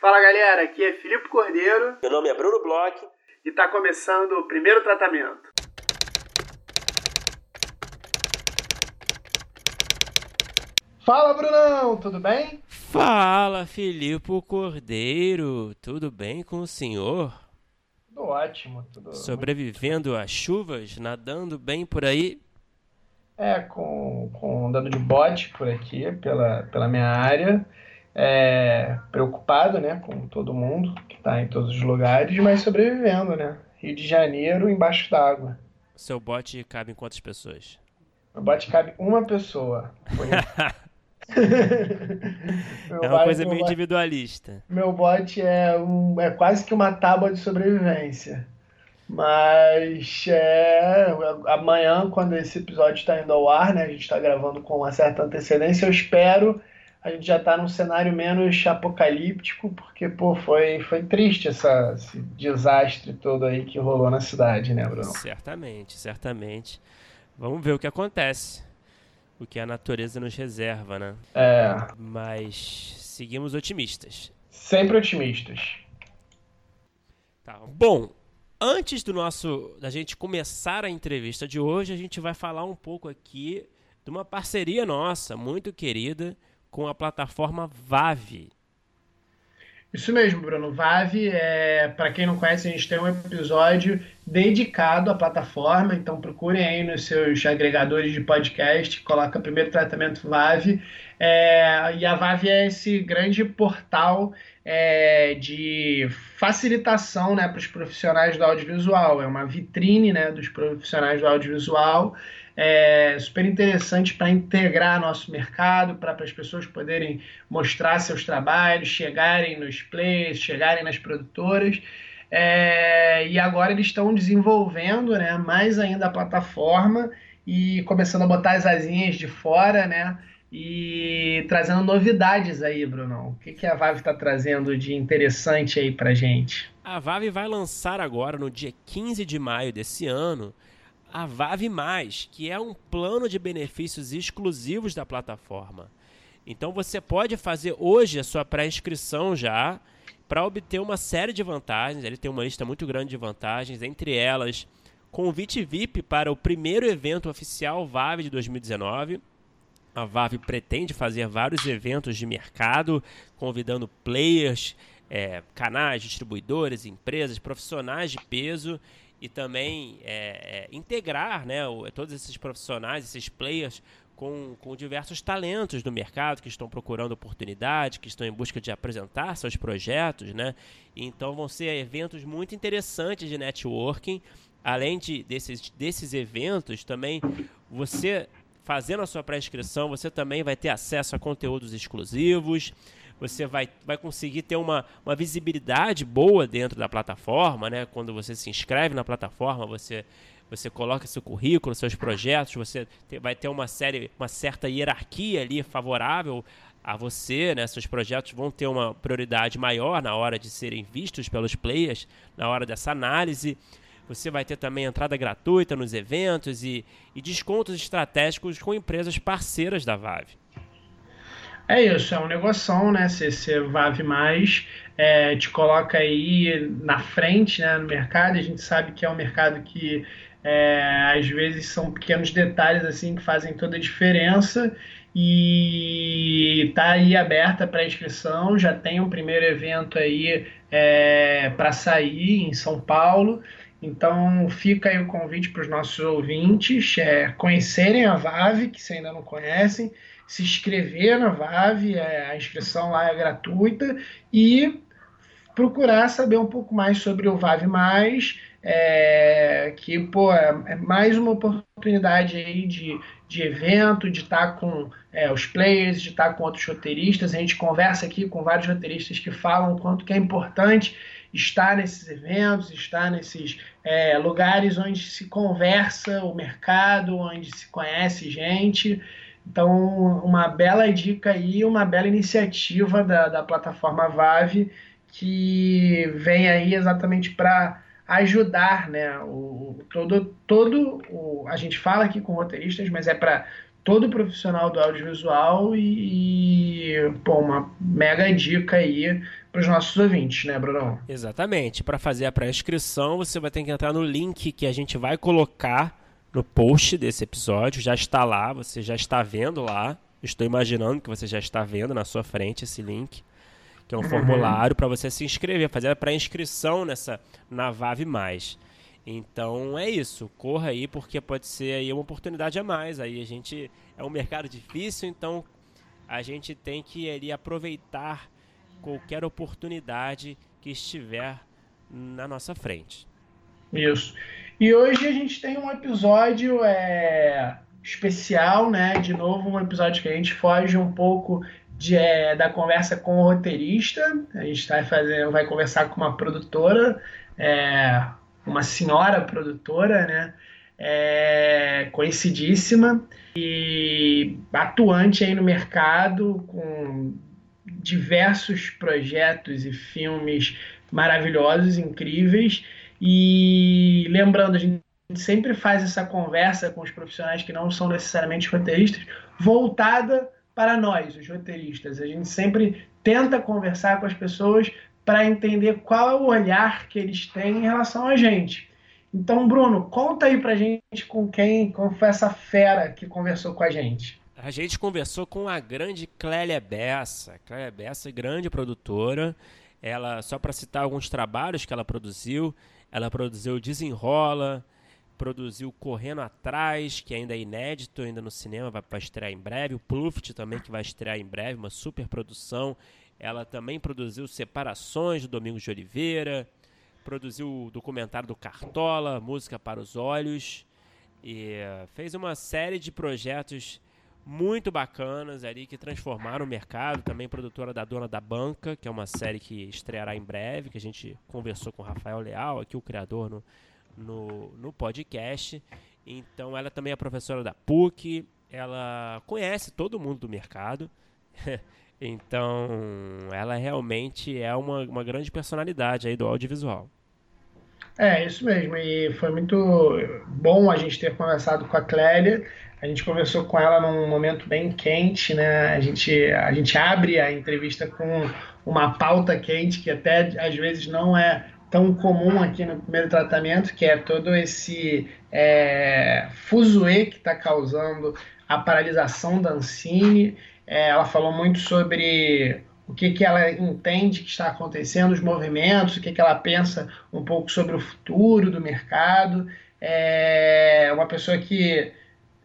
Fala galera, aqui é Filipe Cordeiro. Meu nome é Bruno Bloch. E está começando o primeiro tratamento. Fala Brunão, tudo bem? Fala Filipe Cordeiro, tudo bem com o senhor? Tudo ótimo, tudo Sobrevivendo às chuvas, nadando bem por aí? É, com, com andando de bote por aqui, pela, pela minha área é, preocupado, né, com todo mundo que está em todos os lugares, mas sobrevivendo, né? Rio de Janeiro embaixo d'água. Seu bote cabe em quantas pessoas? Meu bote cabe uma pessoa. é uma coisa meio individualista. Meu bote é, um, é quase que uma tábua de sobrevivência. Mas é, amanhã, quando esse episódio está indo ao ar, né, a gente está gravando com uma certa antecedência, eu espero a gente já está num cenário menos apocalíptico, porque pô, foi, foi triste essa, esse desastre todo aí que rolou na cidade, né, Bruno? Certamente, certamente. Vamos ver o que acontece. O que a natureza nos reserva, né? É. Mas seguimos otimistas. Sempre otimistas. Tá. Bom, antes do nosso da gente começar a entrevista de hoje, a gente vai falar um pouco aqui de uma parceria nossa, muito querida, com a plataforma Vave. Isso mesmo, Bruno. Vave, é, para quem não conhece, a gente tem um episódio dedicado à plataforma, então procurem aí nos seus agregadores de podcast, coloca primeiro tratamento Vave. É, e a Vave é esse grande portal é, de facilitação né, para os profissionais do audiovisual, é uma vitrine né, dos profissionais do audiovisual é, super interessante para integrar nosso mercado, para as pessoas poderem mostrar seus trabalhos, chegarem nos players, chegarem nas produtoras. É, e agora eles estão desenvolvendo né, mais ainda a plataforma e começando a botar as asinhas de fora, né? E trazendo novidades aí, Bruno. O que, que a Valve está trazendo de interessante aí para gente? A Valve vai lançar agora, no dia 15 de maio desse ano, a Mais, que é um plano de benefícios exclusivos da plataforma. Então você pode fazer hoje a sua pré-inscrição já para obter uma série de vantagens. Ele tem uma lista muito grande de vantagens, entre elas convite VIP para o primeiro evento oficial Vave de 2019. A Vave pretende fazer vários eventos de mercado, convidando players, é, canais, distribuidores, empresas, profissionais de peso e também é, é, integrar né, o, todos esses profissionais, esses players, com, com diversos talentos do mercado que estão procurando oportunidade, que estão em busca de apresentar seus projetos. Né? Então vão ser eventos muito interessantes de networking. Além de, desses, desses eventos, também você fazendo a sua pré-inscrição, você também vai ter acesso a conteúdos exclusivos você vai, vai conseguir ter uma, uma visibilidade boa dentro da plataforma, né? Quando você se inscreve na plataforma, você você coloca seu currículo, seus projetos, você vai ter uma série, uma certa hierarquia ali favorável a você, né? Seus projetos vão ter uma prioridade maior na hora de serem vistos pelos players, na hora dessa análise. Você vai ter também entrada gratuita nos eventos e, e descontos estratégicos com empresas parceiras da Vave. É isso, é um negoção, né? Você, Vave mais, é, te coloca aí na frente né, no mercado. A gente sabe que é um mercado que é, às vezes são pequenos detalhes assim que fazem toda a diferença e tá aí aberta para inscrição. Já tem um primeiro evento aí é, para sair em São Paulo. Então fica aí o convite para os nossos ouvintes é, conhecerem a Vave, que se ainda não conhecem, se inscrever na VAV, é, a inscrição lá é gratuita, e procurar saber um pouco mais sobre o VAV+, é, que pô, é, é, mais uma oportunidade aí de, de evento, de estar com é, os players, de estar com outros roteiristas. A gente conversa aqui com vários roteiristas que falam o quanto que é importante estar nesses eventos, estar nesses é, lugares onde se conversa o mercado, onde se conhece gente. Então, uma bela dica aí, uma bela iniciativa da, da plataforma Vave, que vem aí exatamente para ajudar, né? O, todo, todo o, a gente fala aqui com roteiristas, mas é para todo profissional do audiovisual e, pô, uma mega dica aí para os nossos ouvintes, né, Bruno? Exatamente. Para fazer a pré-inscrição, você vai ter que entrar no link que a gente vai colocar no post desse episódio. Já está lá, você já está vendo lá. Estou imaginando que você já está vendo na sua frente esse link, que é um uhum. formulário para você se inscrever, fazer a pré-inscrição nessa na Vave Mais. Então é isso, corra aí porque pode ser aí uma oportunidade a mais. Aí a gente é um mercado difícil, então a gente tem que ali aproveitar qualquer oportunidade que estiver na nossa frente. Isso. E hoje a gente tem um episódio é, especial, né? De novo, um episódio que a gente foge um pouco de, é, da conversa com o roteirista. A gente vai, fazer, vai conversar com uma produtora, é, uma senhora produtora, né? É, conhecidíssima e atuante aí no mercado com diversos projetos e filmes maravilhosos, incríveis. E lembrando, a gente sempre faz essa conversa com os profissionais que não são necessariamente roteiristas, voltada para nós, os roteiristas. A gente sempre tenta conversar com as pessoas para entender qual é o olhar que eles têm em relação a gente. Então, Bruno, conta aí pra gente com quem, como foi essa fera que conversou com a gente. A gente conversou com a grande Clélia Bessa. Clélia Bessa, grande produtora. Ela, só para citar alguns trabalhos que ela produziu, ela produziu Desenrola, produziu Correndo Atrás, que ainda é inédito, ainda no cinema, vai, vai estrear em breve. O Pluft também, que vai estrear em breve, uma super produção. Ela também produziu Separações, do Domingos de Oliveira, produziu o documentário do Cartola, Música para os Olhos, e uh, fez uma série de projetos muito bacanas ali que transformaram o mercado. Também produtora da Dona da Banca, que é uma série que estreará em breve, que a gente conversou com o Rafael Leal, aqui o criador no, no, no podcast. Então, ela também é professora da PUC, ela conhece todo mundo do mercado. então, ela realmente é uma, uma grande personalidade aí do audiovisual. É, isso mesmo. E foi muito bom a gente ter conversado com a Clélia. A gente conversou com ela num momento bem quente, né? A gente, a gente abre a entrevista com uma pauta quente que até às vezes não é tão comum aqui no primeiro tratamento, que é todo esse é, fuzuê que está causando a paralisação da Ancine. É, ela falou muito sobre o que, que ela entende que está acontecendo, os movimentos, o que, que ela pensa um pouco sobre o futuro do mercado. É uma pessoa que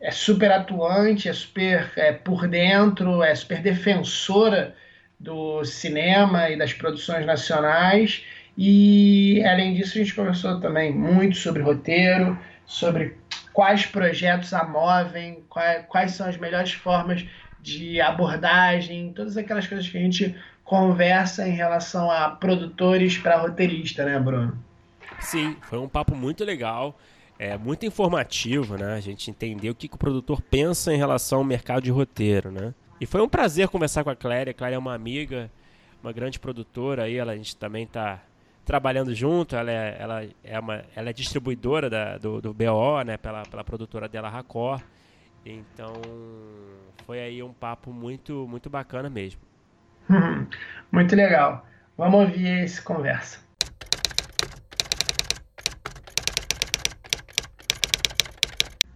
é super atuante, é super é, por dentro, é super defensora do cinema e das produções nacionais e, além disso, a gente conversou também muito sobre roteiro, sobre quais projetos a movem, quais, quais são as melhores formas de abordagem, todas aquelas coisas que a gente conversa em relação a produtores para roteirista, né, Bruno? Sim, foi um papo muito legal, é muito informativo, né? A gente entendeu o que, que o produtor pensa em relação ao mercado de roteiro, né? E foi um prazer conversar com a Cléria. A Cléria é uma amiga, uma grande produtora aí, ela, a gente também está trabalhando junto. Ela é, ela é, uma, ela é distribuidora da, do, do BO, né, pela, pela produtora dela, Racor. Então, foi aí um papo muito, muito bacana mesmo. muito legal. Vamos ouvir esse conversa.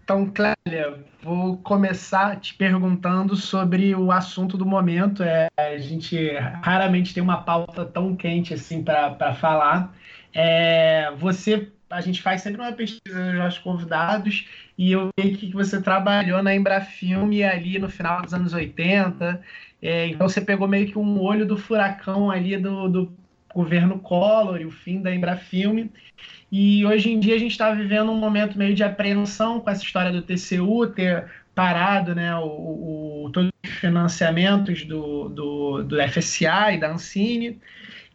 Então, Clélia, vou começar te perguntando sobre o assunto do momento. É, a gente raramente tem uma pauta tão quente assim para falar. É, você, a gente faz sempre uma pesquisa dos nossos convidados e eu vi que você trabalhou na Embrafilme ali no final dos anos 80. É, então você pegou meio que um olho do furacão ali do, do governo Collor e o fim da Embrafilme. E hoje em dia a gente está vivendo um momento meio de apreensão com essa história do TCU ter parado né, o, o todos os financiamentos do, do, do FSA e da Ancine.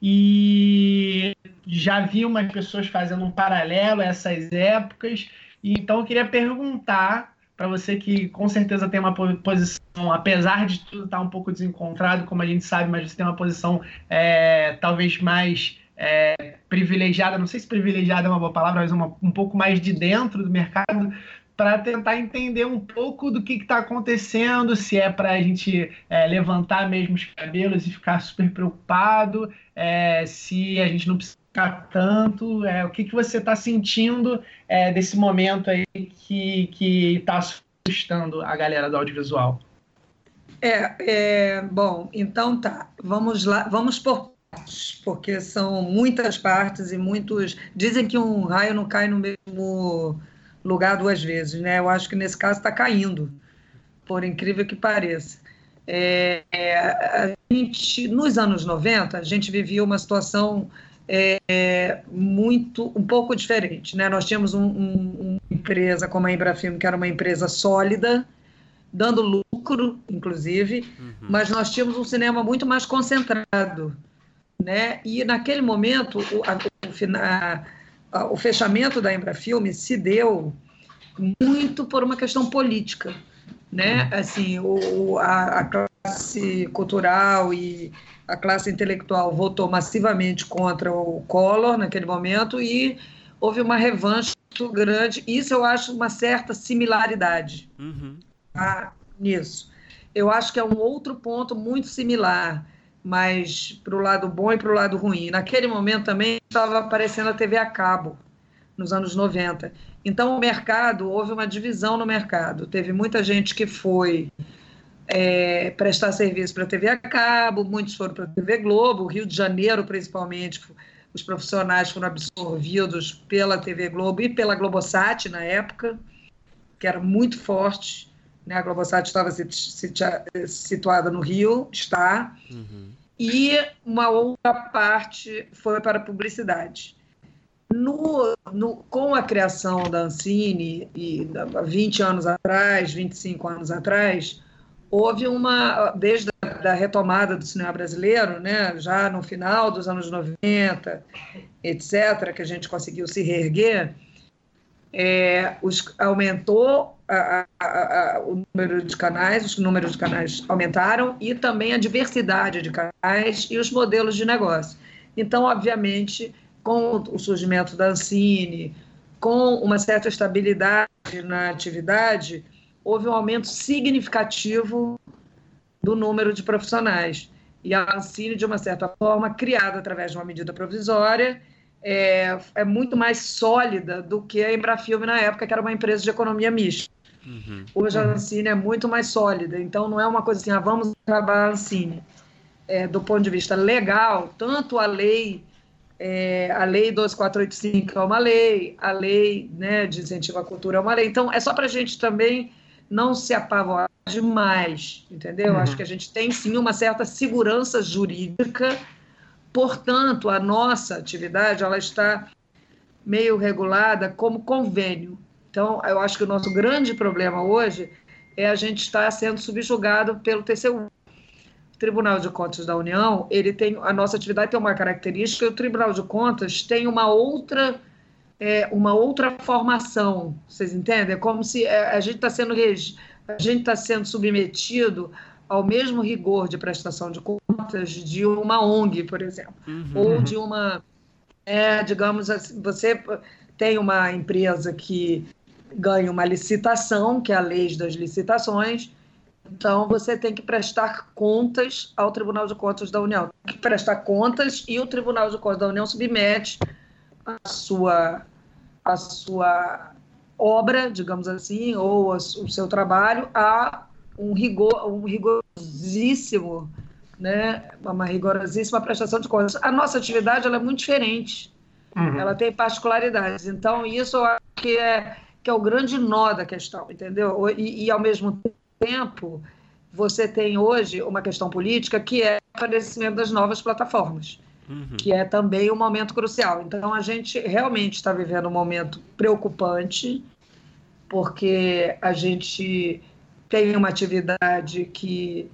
E já vi umas pessoas fazendo um paralelo a essas épocas. Então eu queria perguntar para você que com certeza tem uma posição, apesar de tudo estar tá um pouco desencontrado, como a gente sabe, mas você tem uma posição é, talvez mais é, privilegiada, não sei se privilegiada é uma boa palavra, mas uma, um pouco mais de dentro do mercado. para tentar entender um pouco do que está acontecendo, se é para a gente é, levantar mesmo os cabelos e ficar super preocupado, é, se a gente não precisa ficar tanto, é, o que, que você está sentindo é, desse momento aí que está assustando a galera do audiovisual? É, é, bom, então tá, vamos lá, vamos por porque são muitas partes e muitos. Dizem que um raio não cai no mesmo lugar duas vezes, né? Eu acho que nesse caso está caindo, por incrível que pareça. É, é, a gente, nos anos 90, a gente vivia uma situação é, muito, um pouco diferente, né? Nós tínhamos um, um, uma empresa como a Embrafilme, que era uma empresa sólida, dando lucro, inclusive, uhum. mas nós tínhamos um cinema muito mais concentrado, né? E naquele momento, o, a, o, o fechamento da Embrafilme se deu muito por uma questão política, né? Assim, o, a, a classe cultural e a classe intelectual votou massivamente contra o Collor naquele momento e houve uma revanche muito grande. Isso eu acho uma certa similaridade uhum. tá, nisso. Eu acho que é um outro ponto muito similar mas para o lado bom e para o lado ruim. Naquele momento também estava aparecendo a TV a cabo, nos anos 90. Então, o mercado, houve uma divisão no mercado. Teve muita gente que foi é, prestar serviço para a TV a cabo, muitos foram para a TV Globo, Rio de Janeiro, principalmente, os profissionais foram absorvidos pela TV Globo e pela Globosat na época, que era muito forte. Né? A Globosat estava situada no Rio, está. Uhum. E uma outra parte foi para a publicidade. No, no, com a criação da Ancine, e, 20 anos atrás, 25 anos atrás, houve uma, desde a da retomada do cinema brasileiro, né, já no final dos anos 90, etc., que a gente conseguiu se reerguer, é, os, aumentou a, a, a, o número de canais, os números de canais aumentaram e também a diversidade de canais e os modelos de negócio. Então, obviamente, com o surgimento da Ancine, com uma certa estabilidade na atividade, houve um aumento significativo do número de profissionais. E a Ancine, de uma certa forma, criada através de uma medida provisória, é, é muito mais sólida do que a Embrafilme na época, que era uma empresa de economia mista. Uhum. Hoje a uhum. Ancine é muito mais sólida, então não é uma coisa assim, ah, vamos acabar a Ancine. É, do ponto de vista legal, tanto a lei é, a lei 2485 é uma lei, a lei né, de incentivo à cultura é uma lei. Então, é só para a gente também não se apavorar demais, entendeu? Uhum. Acho que a gente tem sim uma certa segurança jurídica Portanto, a nossa atividade ela está meio regulada como convênio. Então, eu acho que o nosso grande problema hoje é a gente estar sendo subjugado pelo TCU. O Tribunal de Contas da União, ele tem a nossa atividade tem uma característica, o Tribunal de Contas tem uma outra é, uma outra formação, vocês entendem? É como se é, a gente está sendo a gente está sendo submetido ao mesmo rigor de prestação de contas de uma ONG, por exemplo, uhum. ou de uma, é, digamos assim, você tem uma empresa que ganha uma licitação, que é a lei das licitações, então você tem que prestar contas ao Tribunal de Contas da União. Tem que prestar contas e o Tribunal de Contas da União submete a sua, a sua obra, digamos assim, ou o seu trabalho a um rigor, um rigorosíssimo, né, uma rigorosíssima prestação de contas. A nossa atividade ela é muito diferente, uhum. ela tem particularidades. Então isso eu acho que é que é o grande nó da questão, entendeu? E, e ao mesmo tempo você tem hoje uma questão política que é o aparecimento das novas plataformas. Uhum. que é também um momento crucial. Então, a gente realmente está vivendo um momento preocupante, porque a gente tem uma atividade que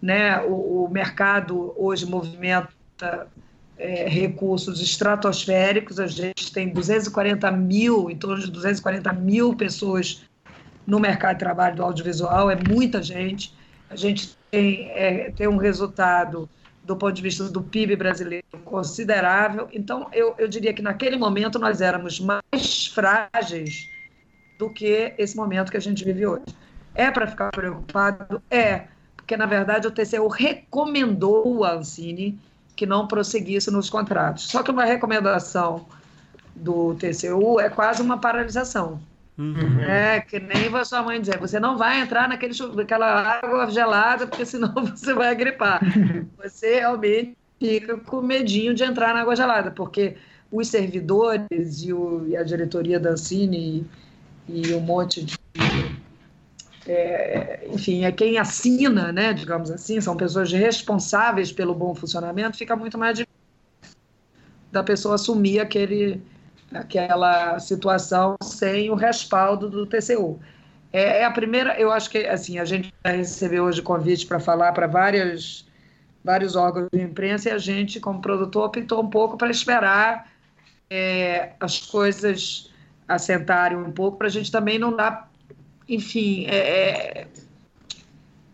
né, o, o mercado hoje movimenta é, recursos estratosféricos, a gente tem 240 mil, em torno de 240 mil pessoas no mercado de trabalho do audiovisual, é muita gente. A gente tem, é, tem um resultado do ponto de vista do PIB brasileiro considerável. Então, eu, eu diria que naquele momento nós éramos mais frágeis do que esse momento que a gente vive hoje. É para ficar preocupado? É, porque na verdade o TCU recomendou a Ancine que não prosseguisse nos contratos. Só que uma recomendação do TCU é quase uma paralisação. Uhum. É que nem a sua mãe dizer, você não vai entrar naquele, naquela água gelada, porque senão você vai gripar. Você realmente fica com medinho de entrar na água gelada, porque os servidores e, o, e a diretoria da Ancine e, e um monte de. É, enfim, é quem assina, né, digamos assim, são pessoas responsáveis pelo bom funcionamento, fica muito mais difícil da pessoa assumir aquele, aquela situação sem o respaldo do TCU. É, é, a primeira, eu acho que assim a gente vai receber hoje convite para falar para várias vários órgãos de imprensa e a gente, como produtor, optou um pouco para esperar é, as coisas assentarem um pouco para a gente também não dar, enfim, é, é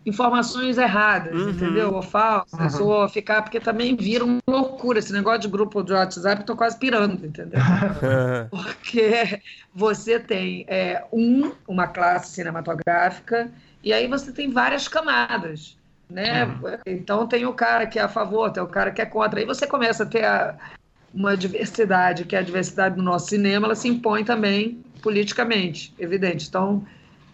informações erradas, uhum. entendeu? Ou falsas, uhum. ou ficar, porque também vira uma loucura. Esse negócio de grupo de WhatsApp, estou quase pirando, entendeu? porque você tem é, um, uma classe cinematográfica, e aí você tem várias camadas. Né? Uhum. Então tem o cara que é a favor, tem o cara que é contra. Aí você começa a ter a, uma diversidade, que é a diversidade do nosso cinema, ela se impõe também politicamente, evidente. Então,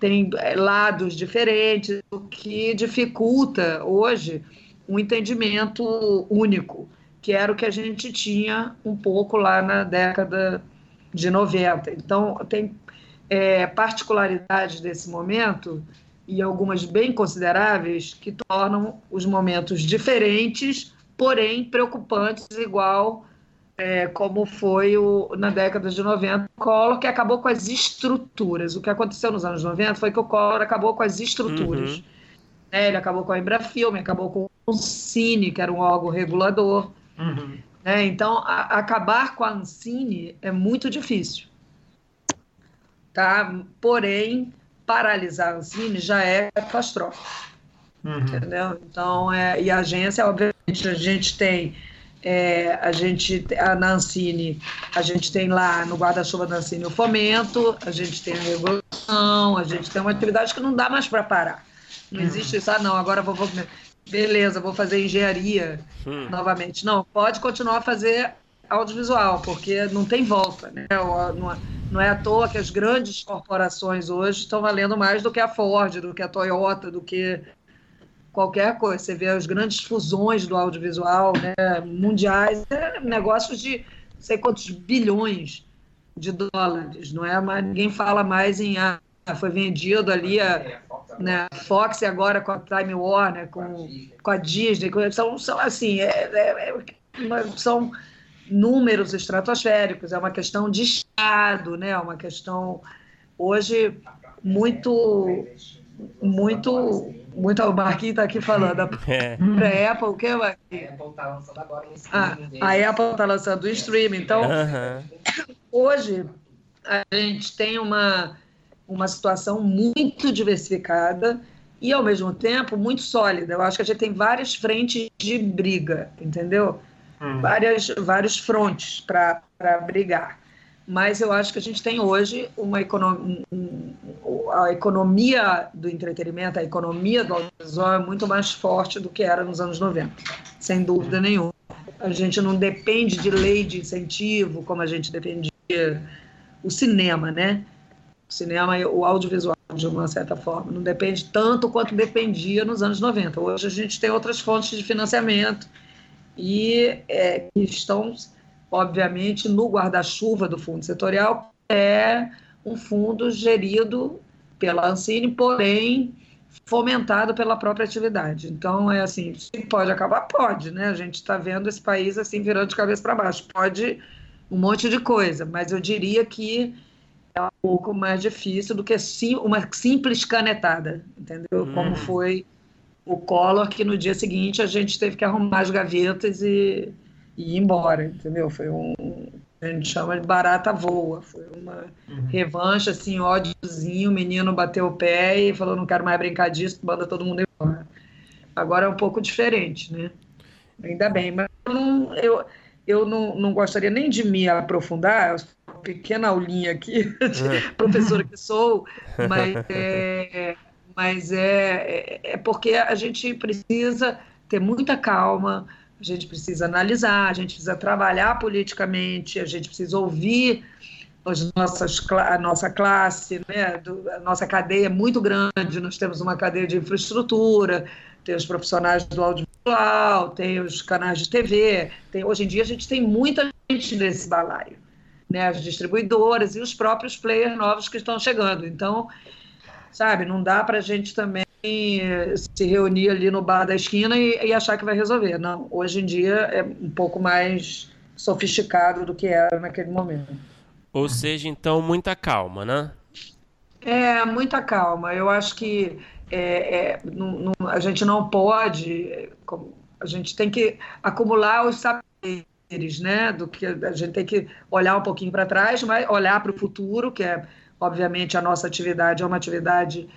tem é, lados diferentes, o que dificulta hoje um entendimento único, que era o que a gente tinha um pouco lá na década de 90. Então, tem é, particularidades desse momento e algumas bem consideráveis que tornam os momentos diferentes, porém preocupantes, igual é, como foi o, na década de 90, o Collor, que acabou com as estruturas. O que aconteceu nos anos 90 foi que o Collor acabou com as estruturas. Uhum. É, ele acabou com a Embrafilme, acabou com o Cine, que era um órgão regulador. Uhum. É, então, a, acabar com a Ancine é muito difícil. Tá? Porém, paralisar a Ancine já é catastrófico. Uhum. Entendeu? Então, é, e a agência, obviamente, a gente tem é, a gente, a Nancine, a gente tem lá no guarda-chuva da Nancine o fomento, a gente tem a regulação, a gente tem uma atividade que não dá mais para parar. Não uhum. existe isso, ah, não, agora vou, vou beleza, vou fazer engenharia hum. novamente. Não, pode continuar a fazer audiovisual, porque não tem volta, né? Não é à toa que as grandes corporações hoje estão valendo mais do que a Ford, do que a Toyota, do que qualquer coisa. Você vê as grandes fusões do audiovisual né, mundiais, é negócios de não sei quantos bilhões de dólares, não é? Mas ninguém fala mais em ah, foi vendido ali a né, Fox e agora com a Time Warner, com, com a Disney, são, são assim, é, é, é, são números estratosféricos, é uma questão de Estado, né? É uma questão hoje muito muito muito, o Marquinhos está aqui falando. A é. Apple, o que, Marquinhos? A Apple está lançando agora um ah, A Apple está lançando o streaming. Então, hoje, a gente tem uma, uma situação muito diversificada e, ao mesmo tempo, muito sólida. Eu acho que a gente tem várias frentes de briga, entendeu? Hum. Várias, vários frontes para brigar mas eu acho que a gente tem hoje uma economia, a economia do entretenimento, a economia do audiovisual é muito mais forte do que era nos anos 90, sem dúvida nenhuma. A gente não depende de lei de incentivo como a gente dependia o cinema, né? O cinema, o audiovisual, de uma certa forma, não depende tanto quanto dependia nos anos 90. Hoje a gente tem outras fontes de financiamento e é, que estão obviamente, no guarda-chuva do fundo setorial, é um fundo gerido pela Ancine, porém fomentado pela própria atividade. Então, é assim, pode acabar? Pode, né? A gente está vendo esse país assim virando de cabeça para baixo. Pode um monte de coisa, mas eu diria que é um pouco mais difícil do que sim, uma simples canetada, entendeu? Hum. Como foi o Collor, que no dia seguinte a gente teve que arrumar as gavetas e e ir embora, entendeu? Foi um. A gente chama de barata voa. Foi uma uhum. revanche, assim, ódiozinho. O menino bateu o pé e falou: não quero mais brincar disso, manda todo mundo embora. Agora é um pouco diferente, né? Ainda bem, mas eu não, eu, eu não, não gostaria nem de me aprofundar, pequena aulinha aqui, é. professora que sou, mas, é, mas é, é, é porque a gente precisa ter muita calma, a gente precisa analisar, a gente precisa trabalhar politicamente, a gente precisa ouvir as nossas, a nossa classe, né? a nossa cadeia é muito grande, nós temos uma cadeia de infraestrutura, tem os profissionais do audiovisual, tem os canais de TV, tem, hoje em dia a gente tem muita gente nesse balaio, né? as distribuidoras e os próprios players novos que estão chegando. Então, sabe, não dá para a gente também se reunir ali no bar da esquina e, e, achar que vai resolver. Não, hoje em dia é um pouco mais sofisticado do que era naquele momento. Ou seja, então, muita calma, né? É, muita calma. Eu acho que é, é, não, não, a gente não pode, a gente tem que acumular os saberes, né? Do que a gente tem que olhar um pouquinho para trás, mas olhar para o futuro, que é, obviamente, a nossa atividade é uma atividade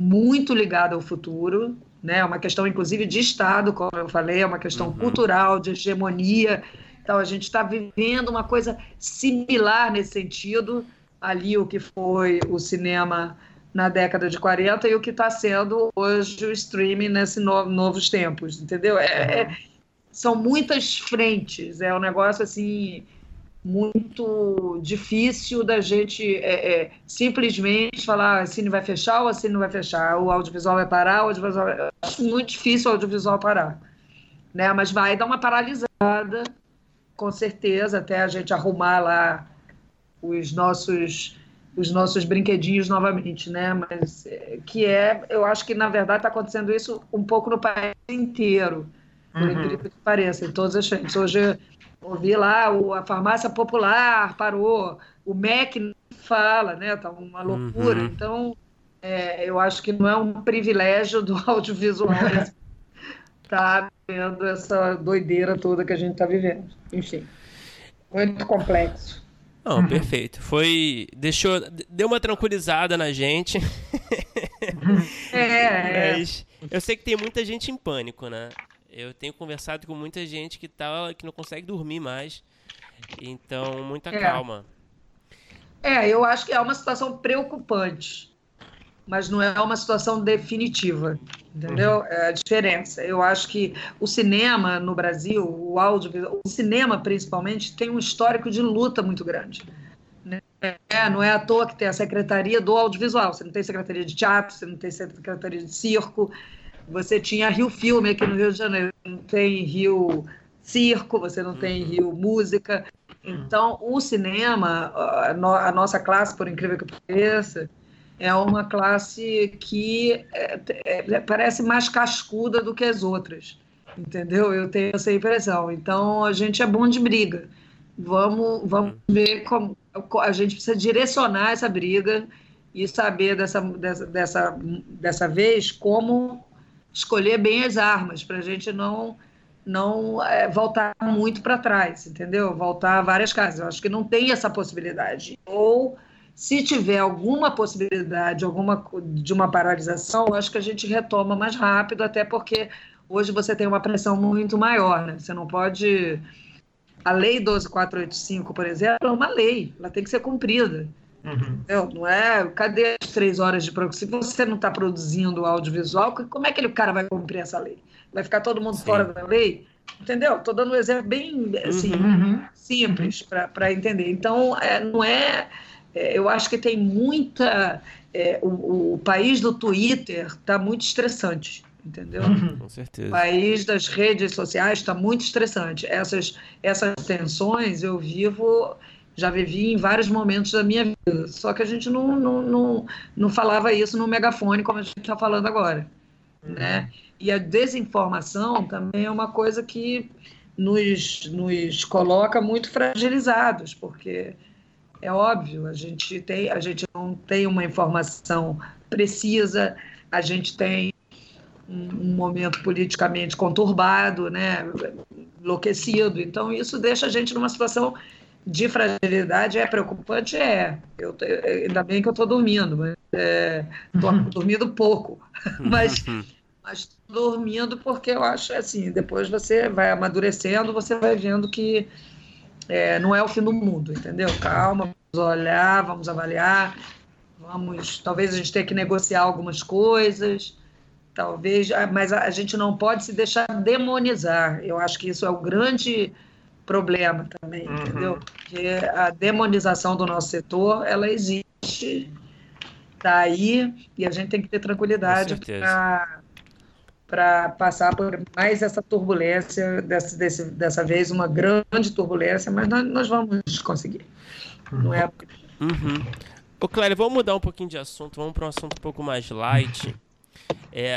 muito ligada ao futuro, né? É uma questão, inclusive, de Estado, como eu falei, é uma questão uhum. cultural, de hegemonia. Então, a gente está vivendo uma coisa similar nesse sentido, ali o que foi o cinema na década de 40 e o que está sendo hoje o streaming nesses no, novos tempos, entendeu? É, é, são muitas frentes, é um negócio assim muito difícil da gente é, é, simplesmente falar assim não vai fechar ou assim não vai fechar, o audiovisual vai parar, o audiovisual vai... acho muito difícil o audiovisual parar, né? Mas vai dar uma paralisada, com certeza, até a gente arrumar lá os nossos os nossos brinquedinhos novamente, né? Mas é, que é, eu acho que na verdade está acontecendo isso um pouco no país inteiro, por uhum. incrível que pareça, em todas as frentes. Hoje ouvi lá, o, a farmácia popular parou, o MEC fala, né? Tá uma loucura. Uhum. Então, é, eu acho que não é um privilégio do audiovisual tá vendo essa doideira toda que a gente está vivendo. Enfim, muito complexo. Não, perfeito. Foi. Deixou. Deu uma tranquilizada na gente. É, é. Mas eu sei que tem muita gente em pânico, né? Eu tenho conversado com muita gente que tá, que não consegue dormir mais. Então, muita é. calma. É, eu acho que é uma situação preocupante, mas não é uma situação definitiva, entendeu? Uhum. É a diferença. Eu acho que o cinema no Brasil, o áudio, o cinema principalmente, tem um histórico de luta muito grande. Né? É, não é à toa que tem a secretaria do audiovisual. Você não tem secretaria de teatro, você não tem secretaria de circo, você tinha Rio Filme aqui no Rio de Janeiro, não tem Rio Circo, você não tem Rio Música. Então, o cinema, a nossa classe, por incrível que pareça, é uma classe que é, é, parece mais cascuda do que as outras, entendeu? Eu tenho essa impressão. Então, a gente é bom de briga. Vamos, vamos ver como a gente precisa direcionar essa briga e saber dessa, dessa, dessa, dessa vez como escolher bem as armas, para a gente não não é, voltar muito para trás, entendeu? Voltar várias casas. Eu acho que não tem essa possibilidade. Ou se tiver alguma possibilidade alguma, de uma paralisação, eu acho que a gente retoma mais rápido, até porque hoje você tem uma pressão muito maior, né? Você não pode. A Lei 12485, por exemplo, é uma lei, ela tem que ser cumprida. Uhum. Não é? Cadê as três horas de produção? Se você não está produzindo audiovisual, como é que o cara vai cumprir essa lei? Vai ficar todo mundo Sim. fora da lei? Entendeu? Estou dando um exemplo bem assim, uhum. simples para entender. Então, é, não é, é, Eu acho que tem muita. É, o, o, país do Twitter está muito estressante entendeu? Uhum. Com certeza. O país das redes sociais está muito estressante. Essas, essas tensões eu vivo já vivi em vários momentos da minha vida. Só que a gente não, não, não, não falava isso no megafone como a gente está falando agora. Né? E a desinformação também é uma coisa que nos, nos coloca muito fragilizados, porque é óbvio, a gente, tem, a gente não tem uma informação precisa, a gente tem um, um momento politicamente conturbado, né, enlouquecido, então isso deixa a gente numa situação de fragilidade é preocupante? É. Eu, ainda bem que eu estou dormindo, mas estou uhum. dormindo pouco. mas mas dormindo porque eu acho assim, depois você vai amadurecendo, você vai vendo que é, não é o fim do mundo, entendeu? Calma, vamos olhar, vamos avaliar, vamos, talvez a gente tenha que negociar algumas coisas, talvez, ah, mas a, gente não pode se deixar demonizar. Eu acho que isso é o grande problema também, uhum. entendeu? Porque a demonização do nosso setor, ela existe, está aí, e a gente tem que ter tranquilidade para passar por mais essa turbulência, dessa, desse, dessa vez uma grande turbulência, mas nós, nós vamos conseguir. Uhum. Não é... Uhum. Ô, Clélia, vamos mudar um pouquinho de assunto, vamos para um assunto um pouco mais light. É,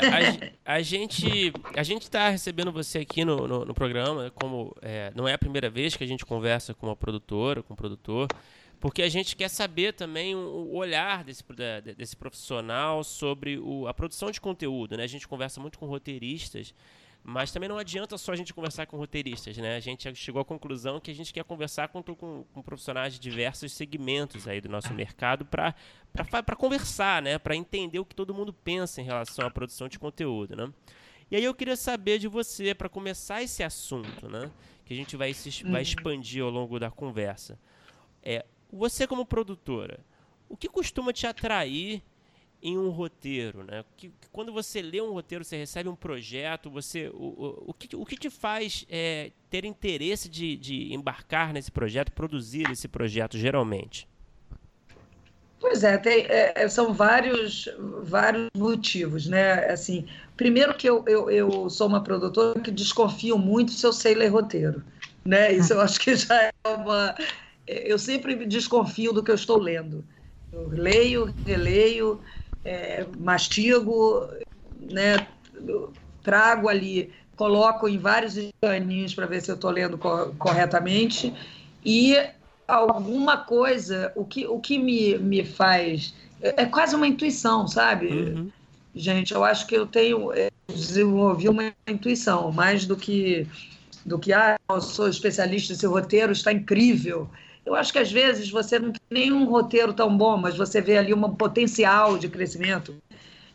a, a, gente a gente está recebendo você aqui no, no, no programa, como é, não é a primeira vez que a gente conversa com uma produtora, com um produtor, porque a gente quer saber também o olhar desse, desse profissional sobre o, a produção de conteúdo. Né? A gente conversa muito com roteiristas mas também não adianta só a gente conversar com roteiristas, né? A gente chegou à conclusão que a gente quer conversar com, com, com profissionais de diversos segmentos aí do nosso mercado para conversar, né? Para entender o que todo mundo pensa em relação à produção de conteúdo, né? E aí eu queria saber de você, para começar esse assunto, né? Que a gente vai, se, vai uhum. expandir ao longo da conversa. É, você como produtora, o que costuma te atrair em um roteiro, né? Que, que, quando você lê um roteiro, você recebe um projeto, você o, o, o, que, o que te faz é, ter interesse de, de embarcar nesse projeto, produzir esse projeto, geralmente? Pois é, tem, é, é, são vários, vários motivos, né? Assim, primeiro que eu, eu, eu sou uma produtora que desconfio muito se eu sei ler roteiro, né? Isso eu acho que já é uma... Eu sempre desconfio do que eu estou lendo. Eu leio, releio, é, mastigo, né, trago ali, coloco em vários caninhos para ver se eu estou lendo co corretamente e alguma coisa, o que, o que me, me faz. É, é quase uma intuição, sabe? Uhum. Gente, eu acho que eu tenho. Eu desenvolvi uma intuição, mais do que. Do que, ah, eu sou especialista, esse roteiro está incrível. Eu acho que às vezes você não tem nenhum roteiro tão bom, mas você vê ali um potencial de crescimento.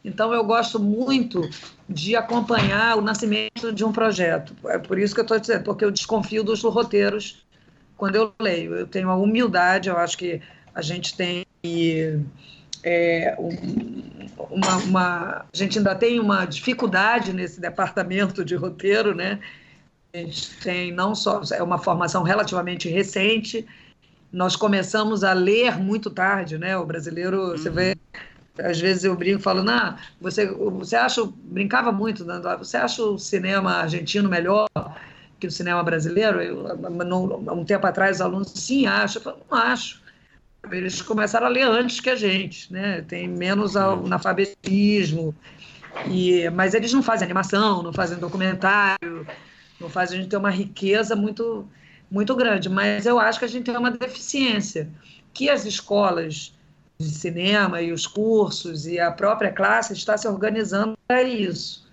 Então eu gosto muito de acompanhar o nascimento de um projeto. É por isso que eu estou dizendo, porque eu desconfio dos roteiros quando eu leio. Eu tenho a humildade, eu acho que a gente tem é, uma, uma, a gente ainda tem uma dificuldade nesse departamento de roteiro, né? A gente tem não só é uma formação relativamente recente nós começamos a ler muito tarde, né? O brasileiro, uhum. você vê, às vezes eu brinco falando, ah, você, você acha, brincava muito, né? você acha o cinema argentino melhor que o cinema brasileiro? Eu, um tempo atrás, os alunos, sim, acho. Eu falo, não acho. Eles começaram a ler antes que a gente, né? Tem menos analfabetismo, e, mas eles não fazem animação, não fazem documentário, não fazem a gente ter uma riqueza muito muito grande, mas eu acho que a gente tem uma deficiência que as escolas de cinema e os cursos e a própria classe está se organizando para isso,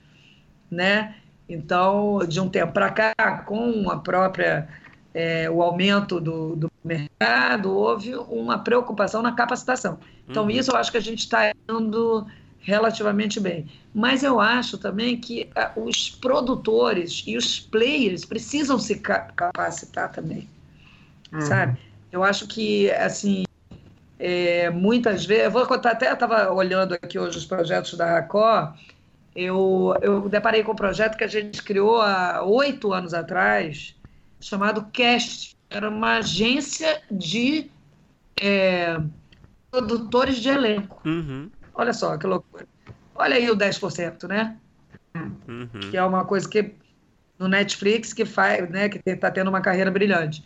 né? Então, de um tempo para cá, com a própria é, o aumento do, do, mercado, houve uma preocupação na capacitação. Então, uhum. isso eu acho que a gente está indo relativamente bem. Mas eu acho também que uh, os produtores e os players precisam se capacitar também, uhum. sabe? Eu acho que, assim, é, muitas vezes... Eu vou contar, até estava olhando aqui hoje os projetos da Racó, eu, eu deparei com um projeto que a gente criou há oito anos atrás, chamado CAST. Era uma agência de é, produtores de elenco. Uhum. Olha só que loucura. Olha aí o 10%, né? Uhum. Que é uma coisa que no Netflix que faz, né, que está tendo uma carreira brilhante.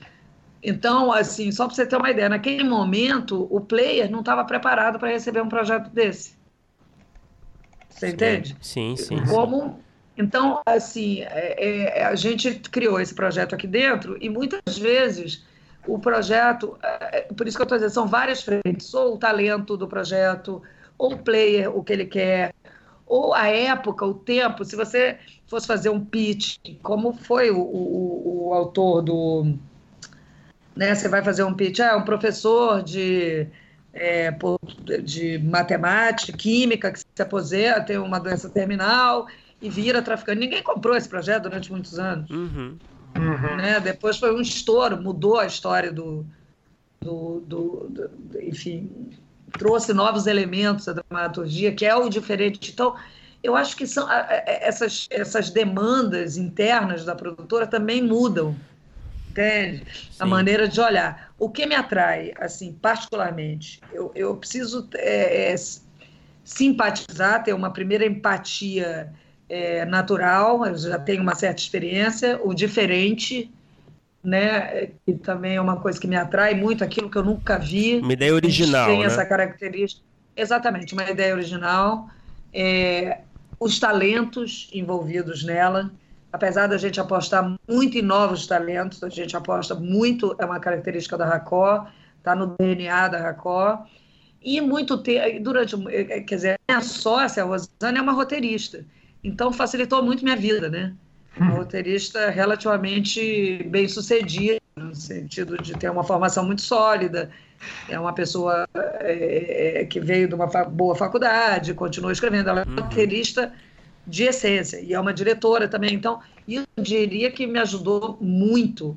Então, assim, só para você ter uma ideia, naquele momento o player não estava preparado para receber um projeto desse. Você sim, entende? Sim, sim. Como então, assim, é, é, a gente criou esse projeto aqui dentro e muitas vezes o projeto, é, por isso que eu estou dizendo, são várias frentes, ou o talento do projeto, ou o player, o que ele quer, ou a época, o tempo. Se você fosse fazer um pitch, como foi o, o, o autor do. Né, você vai fazer um pitch, ah, é um professor de, é, de matemática, química, que se aposenta, tem uma doença terminal e vira traficante. Ninguém comprou esse projeto durante muitos anos. Uhum. Uhum. Né? Depois foi um estouro, mudou a história do, do, do, do, enfim, trouxe novos elementos à dramaturgia, que é o diferente. Então, eu acho que são essas, essas demandas internas da produtora também mudam, entende? Sim. A maneira de olhar. O que me atrai, assim, particularmente, eu, eu preciso é, é, simpatizar, ter uma primeira empatia é, natural, eu já tenho uma certa experiência, o diferente, né, que também é uma coisa que me atrai muito, aquilo que eu nunca vi. Uma ideia original, Tem né? essa característica. Exatamente, uma ideia original. É, os talentos envolvidos nela, apesar da gente apostar muito em novos talentos, a gente aposta muito, é uma característica da Racó, está no DNA da Racó, e muito tempo, durante, quer dizer, a sócia, a Rosana, é uma roteirista, então facilitou muito minha vida, né? Uma roteirista relativamente bem sucedida, no sentido de ter uma formação muito sólida, é uma pessoa é, é que veio de uma boa faculdade, continuou escrevendo, ela é uma uhum. roteirista de essência e é uma diretora também. Então, eu diria que me ajudou muito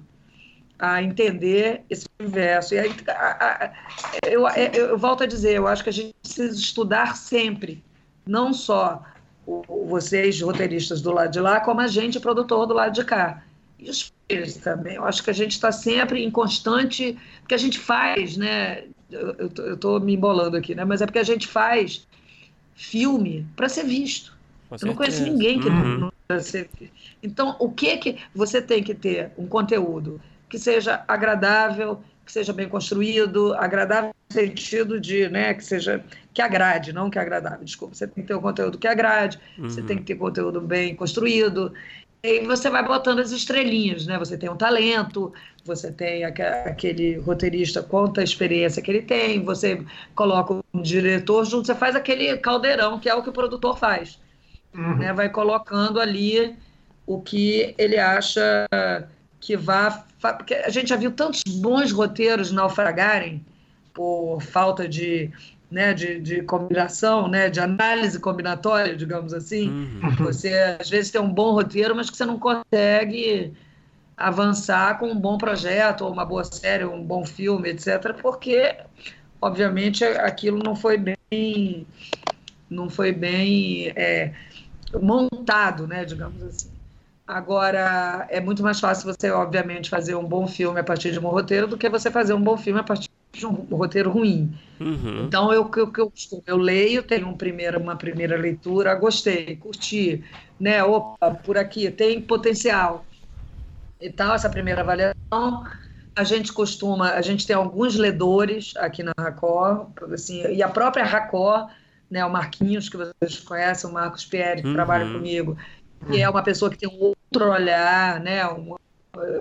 a entender esse universo. E aí, a, a, eu, eu, eu, volto a dizer, eu acho que a gente precisa estudar sempre, não só o, vocês, roteiristas do lado de lá, como a gente, produtor do lado de cá. E os filhos também. Eu acho que a gente está sempre em constante. Porque a gente faz, né? Eu estou me embolando aqui, né? Mas é porque a gente faz filme para ser visto. Eu não conheço ninguém que uhum. não, não ser visto. Então, o que que você tem que ter um conteúdo que seja agradável, que seja bem construído, agradável sentido de, né, que seja que agrade, não que é agradável, desculpa. Você tem que ter um conteúdo que agrade, uhum. você tem que ter conteúdo bem construído. E você vai botando as estrelinhas, né? Você tem um talento, você tem aquele roteirista, conta a experiência que ele tem, você coloca um diretor junto, você faz aquele caldeirão, que é o que o produtor faz. Uhum. Né? Vai colocando ali o que ele acha que vá. Porque a gente já viu tantos bons roteiros naufragarem por falta de né, de, de combinação, né, de análise combinatória, digamos assim. Uhum. Você às vezes tem um bom roteiro, mas que você não consegue avançar com um bom projeto, ou uma boa série, ou um bom filme, etc., porque obviamente aquilo não foi bem, não foi bem é, montado, né, digamos assim. Agora, é muito mais fácil você, obviamente, fazer um bom filme a partir de um roteiro do que você fazer um bom filme a partir de um roteiro ruim. Uhum. Então, eu, eu, eu, eu leio, tenho um primeiro, uma primeira leitura, gostei, curti, né? Opa, por aqui, tem potencial. E tal, essa primeira avaliação. A gente costuma, a gente tem alguns ledores aqui na Racó, assim, e a própria Racó, né, o Marquinhos, que vocês conhecem, o Marcos Pierre, que uhum. trabalha comigo, que é uma pessoa que tem um outro olhar, né? Um,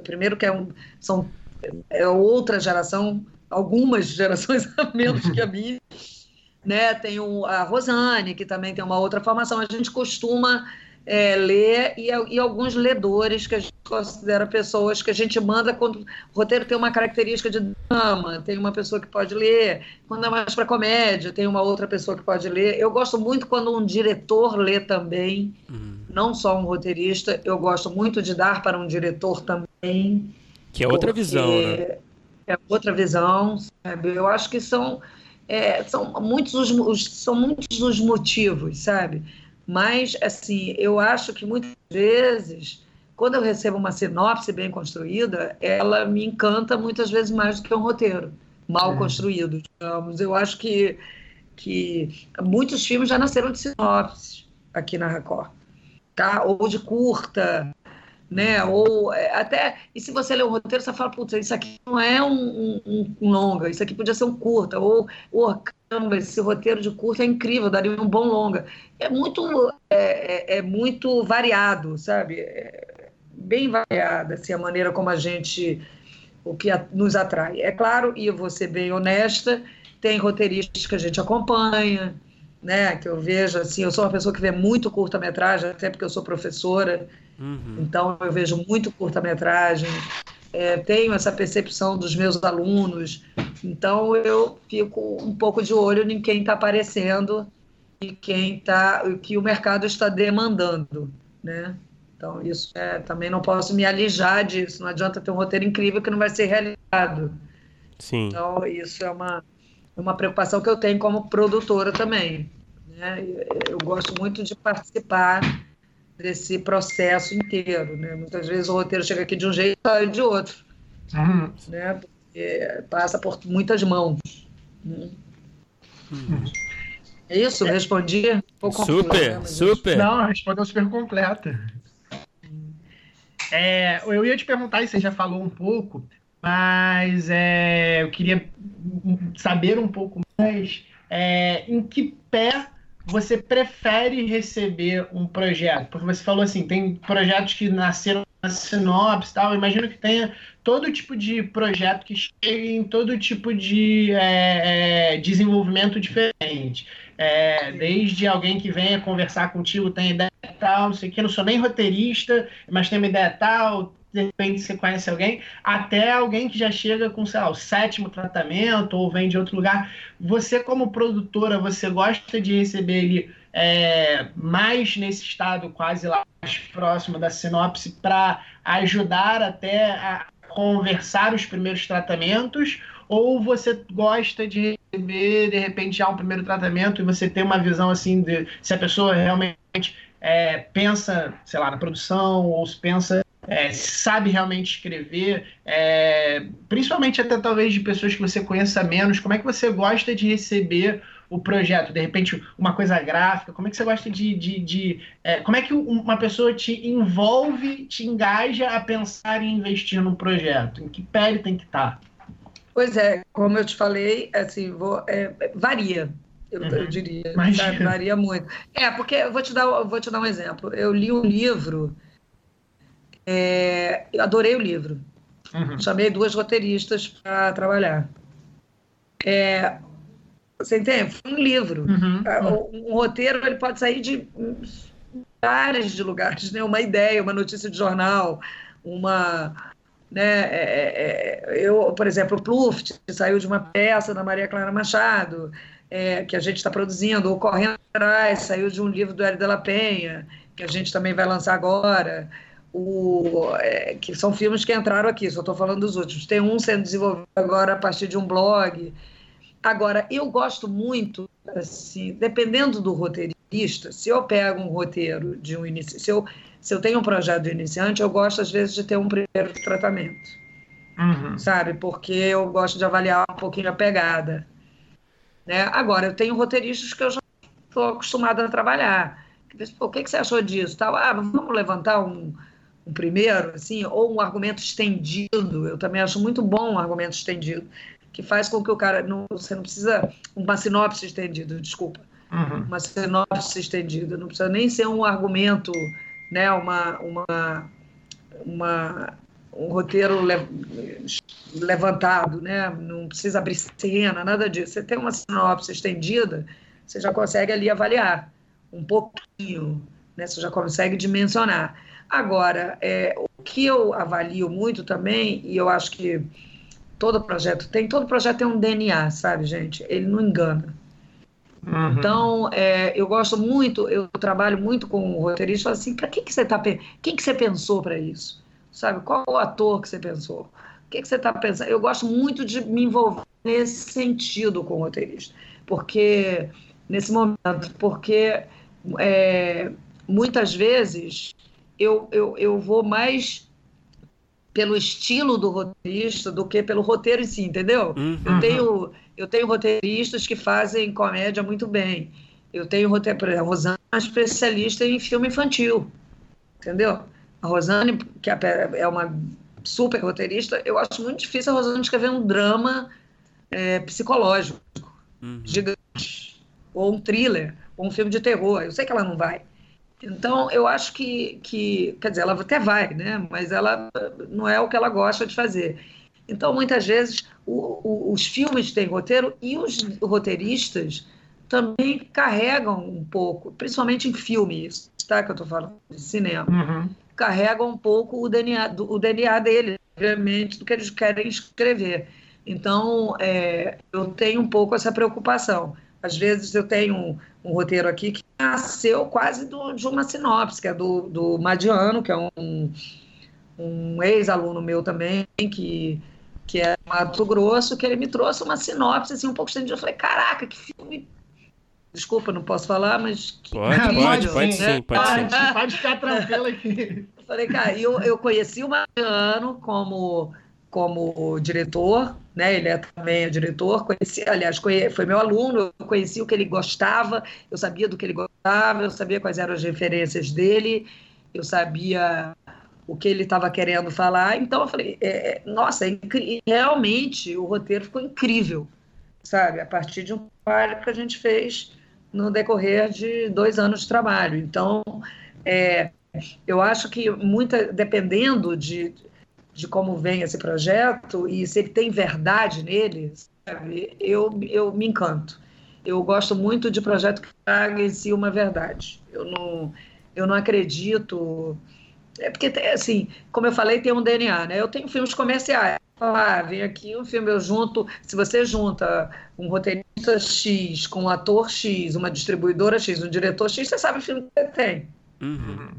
primeiro que é um, são é outra geração algumas gerações a menos que a minha. Né? Tem o, a Rosane, que também tem uma outra formação. A gente costuma é, ler e, e, alguns ledores que a gente considera pessoas que a gente manda quando o roteiro tem uma característica de drama, tem uma pessoa que pode ler, quando é mais para comédia, tem uma outra pessoa que pode ler. Eu gosto muito quando um diretor lê também, uhum. não só um roteirista, eu gosto muito de dar para um diretor também. Que é outra visão, né? É outra visão, sabe? Eu acho que são, é, são, muitos os, são muitos os motivos, sabe? Mas, assim, eu acho que muitas vezes, quando eu recebo uma sinopse bem construída, ela me encanta muitas vezes mais do que um roteiro mal construído, digamos. Eu acho que, que muitos filmes já nasceram de sinopses aqui na Record, tá? Ou de curta, né? Ou é, até. E se você lê o roteiro, você fala, putz, isso aqui não é um, um, um, longa, isso aqui podia ser um curta. Ou, oh, caramba, esse roteiro de curta é incrível, daria um bom longa. É muito, é, é, é muito variado, sabe? É bem variada assim, a maneira como a gente. o que a, nos atrai. É claro, e eu vou ser bem honesta, tem roteiristas que a gente acompanha. Né, que eu vejo assim, eu sou uma pessoa que vê muito curta-metragem, até porque eu sou professora, Uhum. Então, eu vejo muito curta-metragem, é, tenho essa percepção dos meus alunos, então eu fico um pouco de olho em quem está aparecendo e quem está, o que o mercado está demandando, né? Então, isso é, também não posso me alijar disso. Não adianta ter um roteiro incrível que não vai ser realizado. Sim. Então, isso é uma, uma preocupação que eu tenho como produtora também. Né? Eu gosto muito de participar desse processo inteiro. Né? Muitas vezes o roteiro chega aqui de um jeito e sai de outro. Uhum. Né? Porque passa por muitas mãos. Né? Uhum. É isso? Respondi? Um super, confuso, né? super. Não, respondeu super completa. É, eu ia te perguntar, e você já falou um pouco, mas é, eu queria saber um pouco mais é, em que pé você prefere receber um projeto? Porque você falou assim, tem projetos que nasceram na sinopse tal, eu imagino que tenha todo tipo de projeto que chegue em todo tipo de é, é, desenvolvimento diferente. É, desde alguém que venha conversar contigo, tem ideia tal, não sei o que, não sou nem roteirista, mas tem uma ideia tal, de repente você conhece alguém, até alguém que já chega com, sei lá, o sétimo tratamento ou vem de outro lugar. Você, como produtora, você gosta de receber ele é, mais nesse estado, quase lá mais próximo da sinopse, para ajudar até a conversar os primeiros tratamentos? Ou você gosta de receber, de repente, já um primeiro tratamento e você tem uma visão assim de se a pessoa realmente é, pensa, sei lá, na produção, ou se pensa, é, sabe realmente escrever, é, principalmente até talvez de pessoas que você conheça menos, como é que você gosta de receber o projeto? De repente, uma coisa gráfica, como é que você gosta de. de, de é, como é que uma pessoa te envolve, te engaja a pensar em investir num projeto? Em que pele tem que estar? Pois é, como eu te falei, assim, vou, é, varia eu, uhum. eu diria. Sabe? Varia muito. É, porque eu vou te dar, vou te dar um exemplo. Eu li um livro, é, adorei o livro. Uhum. Chamei duas roteiristas para trabalhar. É, você entende? Foi um livro. Uhum. É, um roteiro ele pode sair de vários de lugares, né? Uma ideia, uma notícia de jornal, uma né? É, é, é eu, por exemplo, o Pluft saiu de uma peça da Maria Clara Machado é, que a gente está produzindo, o Correndo Atrás, saiu de um livro do Hélio de la Penha, que a gente também vai lançar agora, o, é, que são filmes que entraram aqui, só estou falando dos últimos. Tem um sendo desenvolvido agora a partir de um blog. Agora, eu gosto muito, assim, dependendo do roteirista, se eu pego um roteiro de um iniciante, se eu, se eu tenho um projeto de iniciante, eu gosto às vezes de ter um primeiro tratamento. Uhum. Sabe? Porque eu gosto de avaliar um pouquinho a pegada. Né? Agora, eu tenho roteiristas que eu já estou acostumada a trabalhar. Pô, o que, que você achou disso? Tal? Ah, vamos levantar um, um primeiro, assim, ou um argumento estendido. Eu também acho muito bom um argumento estendido, que faz com que o cara. Não, você não precisa. Uma sinopse estendida, desculpa. Uhum. Uma sinopse estendida. Não precisa nem ser um argumento, né, uma, uma, uma, um roteiro levantado, né? não precisa abrir cena, nada disso. Você tem uma sinopse estendida, você já consegue ali avaliar um pouquinho, né? você já consegue dimensionar. Agora, é, o que eu avalio muito também, e eu acho que todo projeto tem, todo projeto tem um DNA, sabe, gente? Ele não engana. Uhum. Então, é, eu gosto muito, eu trabalho muito com o roteirista, assim, para que, que você tá, quem que você pensou para isso? Sabe, qual o ator que você pensou? que, que você está pensando? Eu gosto muito de me envolver nesse sentido com o roteirista, porque nesse momento, porque é, muitas vezes eu, eu, eu vou mais pelo estilo do roteirista do que pelo roteiro em si, entendeu? Uhum. Eu, tenho, eu tenho roteiristas que fazem comédia muito bem. Eu tenho roteiro, por exemplo, a Rosana é especialista em filme infantil, entendeu? A Rosane, que é, é uma super roteirista, eu acho muito difícil a Rosana escrever um drama é, psicológico uhum. gigante, ou um thriller, ou um filme de terror. Eu sei que ela não vai. Então, eu acho que, que, quer dizer, ela até vai, né? Mas ela não é o que ela gosta de fazer. Então, muitas vezes, o, o, os filmes têm roteiro e os roteiristas também carregam um pouco, principalmente em filmes, tá? Que eu estou falando de cinema. Uhum carregam um pouco o DNA, o DNA dele, obviamente, do que eles querem escrever. Então, é, eu tenho um pouco essa preocupação. Às vezes eu tenho um, um roteiro aqui que nasceu quase do, de uma sinopse, que é do, do Madiano, que é um, um ex-aluno meu também, que, que é Mato Grosso, que ele me trouxe uma sinopse assim, um pouco estendida. Eu falei, caraca, que filme Desculpa, não posso falar, mas. Pode, pode, pode, sim, pode sim. Pode ficar tranquilo aqui. Eu falei, cara, eu, eu conheci o Mariano como, como diretor, né? Ele é também o diretor, conheci, aliás, foi meu aluno, eu conheci o que ele gostava, eu sabia do que ele gostava, eu sabia quais eram as referências dele, eu sabia o que ele estava querendo falar. Então eu falei, é, é nossa, é realmente o roteiro ficou incrível, sabe? A partir de um trabalho que a gente fez no decorrer de dois anos de trabalho. Então, é, eu acho que muita, dependendo de, de como vem esse projeto e se ele tem verdade nele, sabe, eu, eu me encanto. Eu gosto muito de projeto que traga em si uma verdade. Eu não, eu não acredito. É porque, assim, como eu falei, tem um DNA, né? Eu tenho filmes comerciais ah, vem aqui um filme, eu junto. Se você junta um roteirista X com um ator X, uma distribuidora X, um diretor X, você sabe o filme que você tem. Uhum.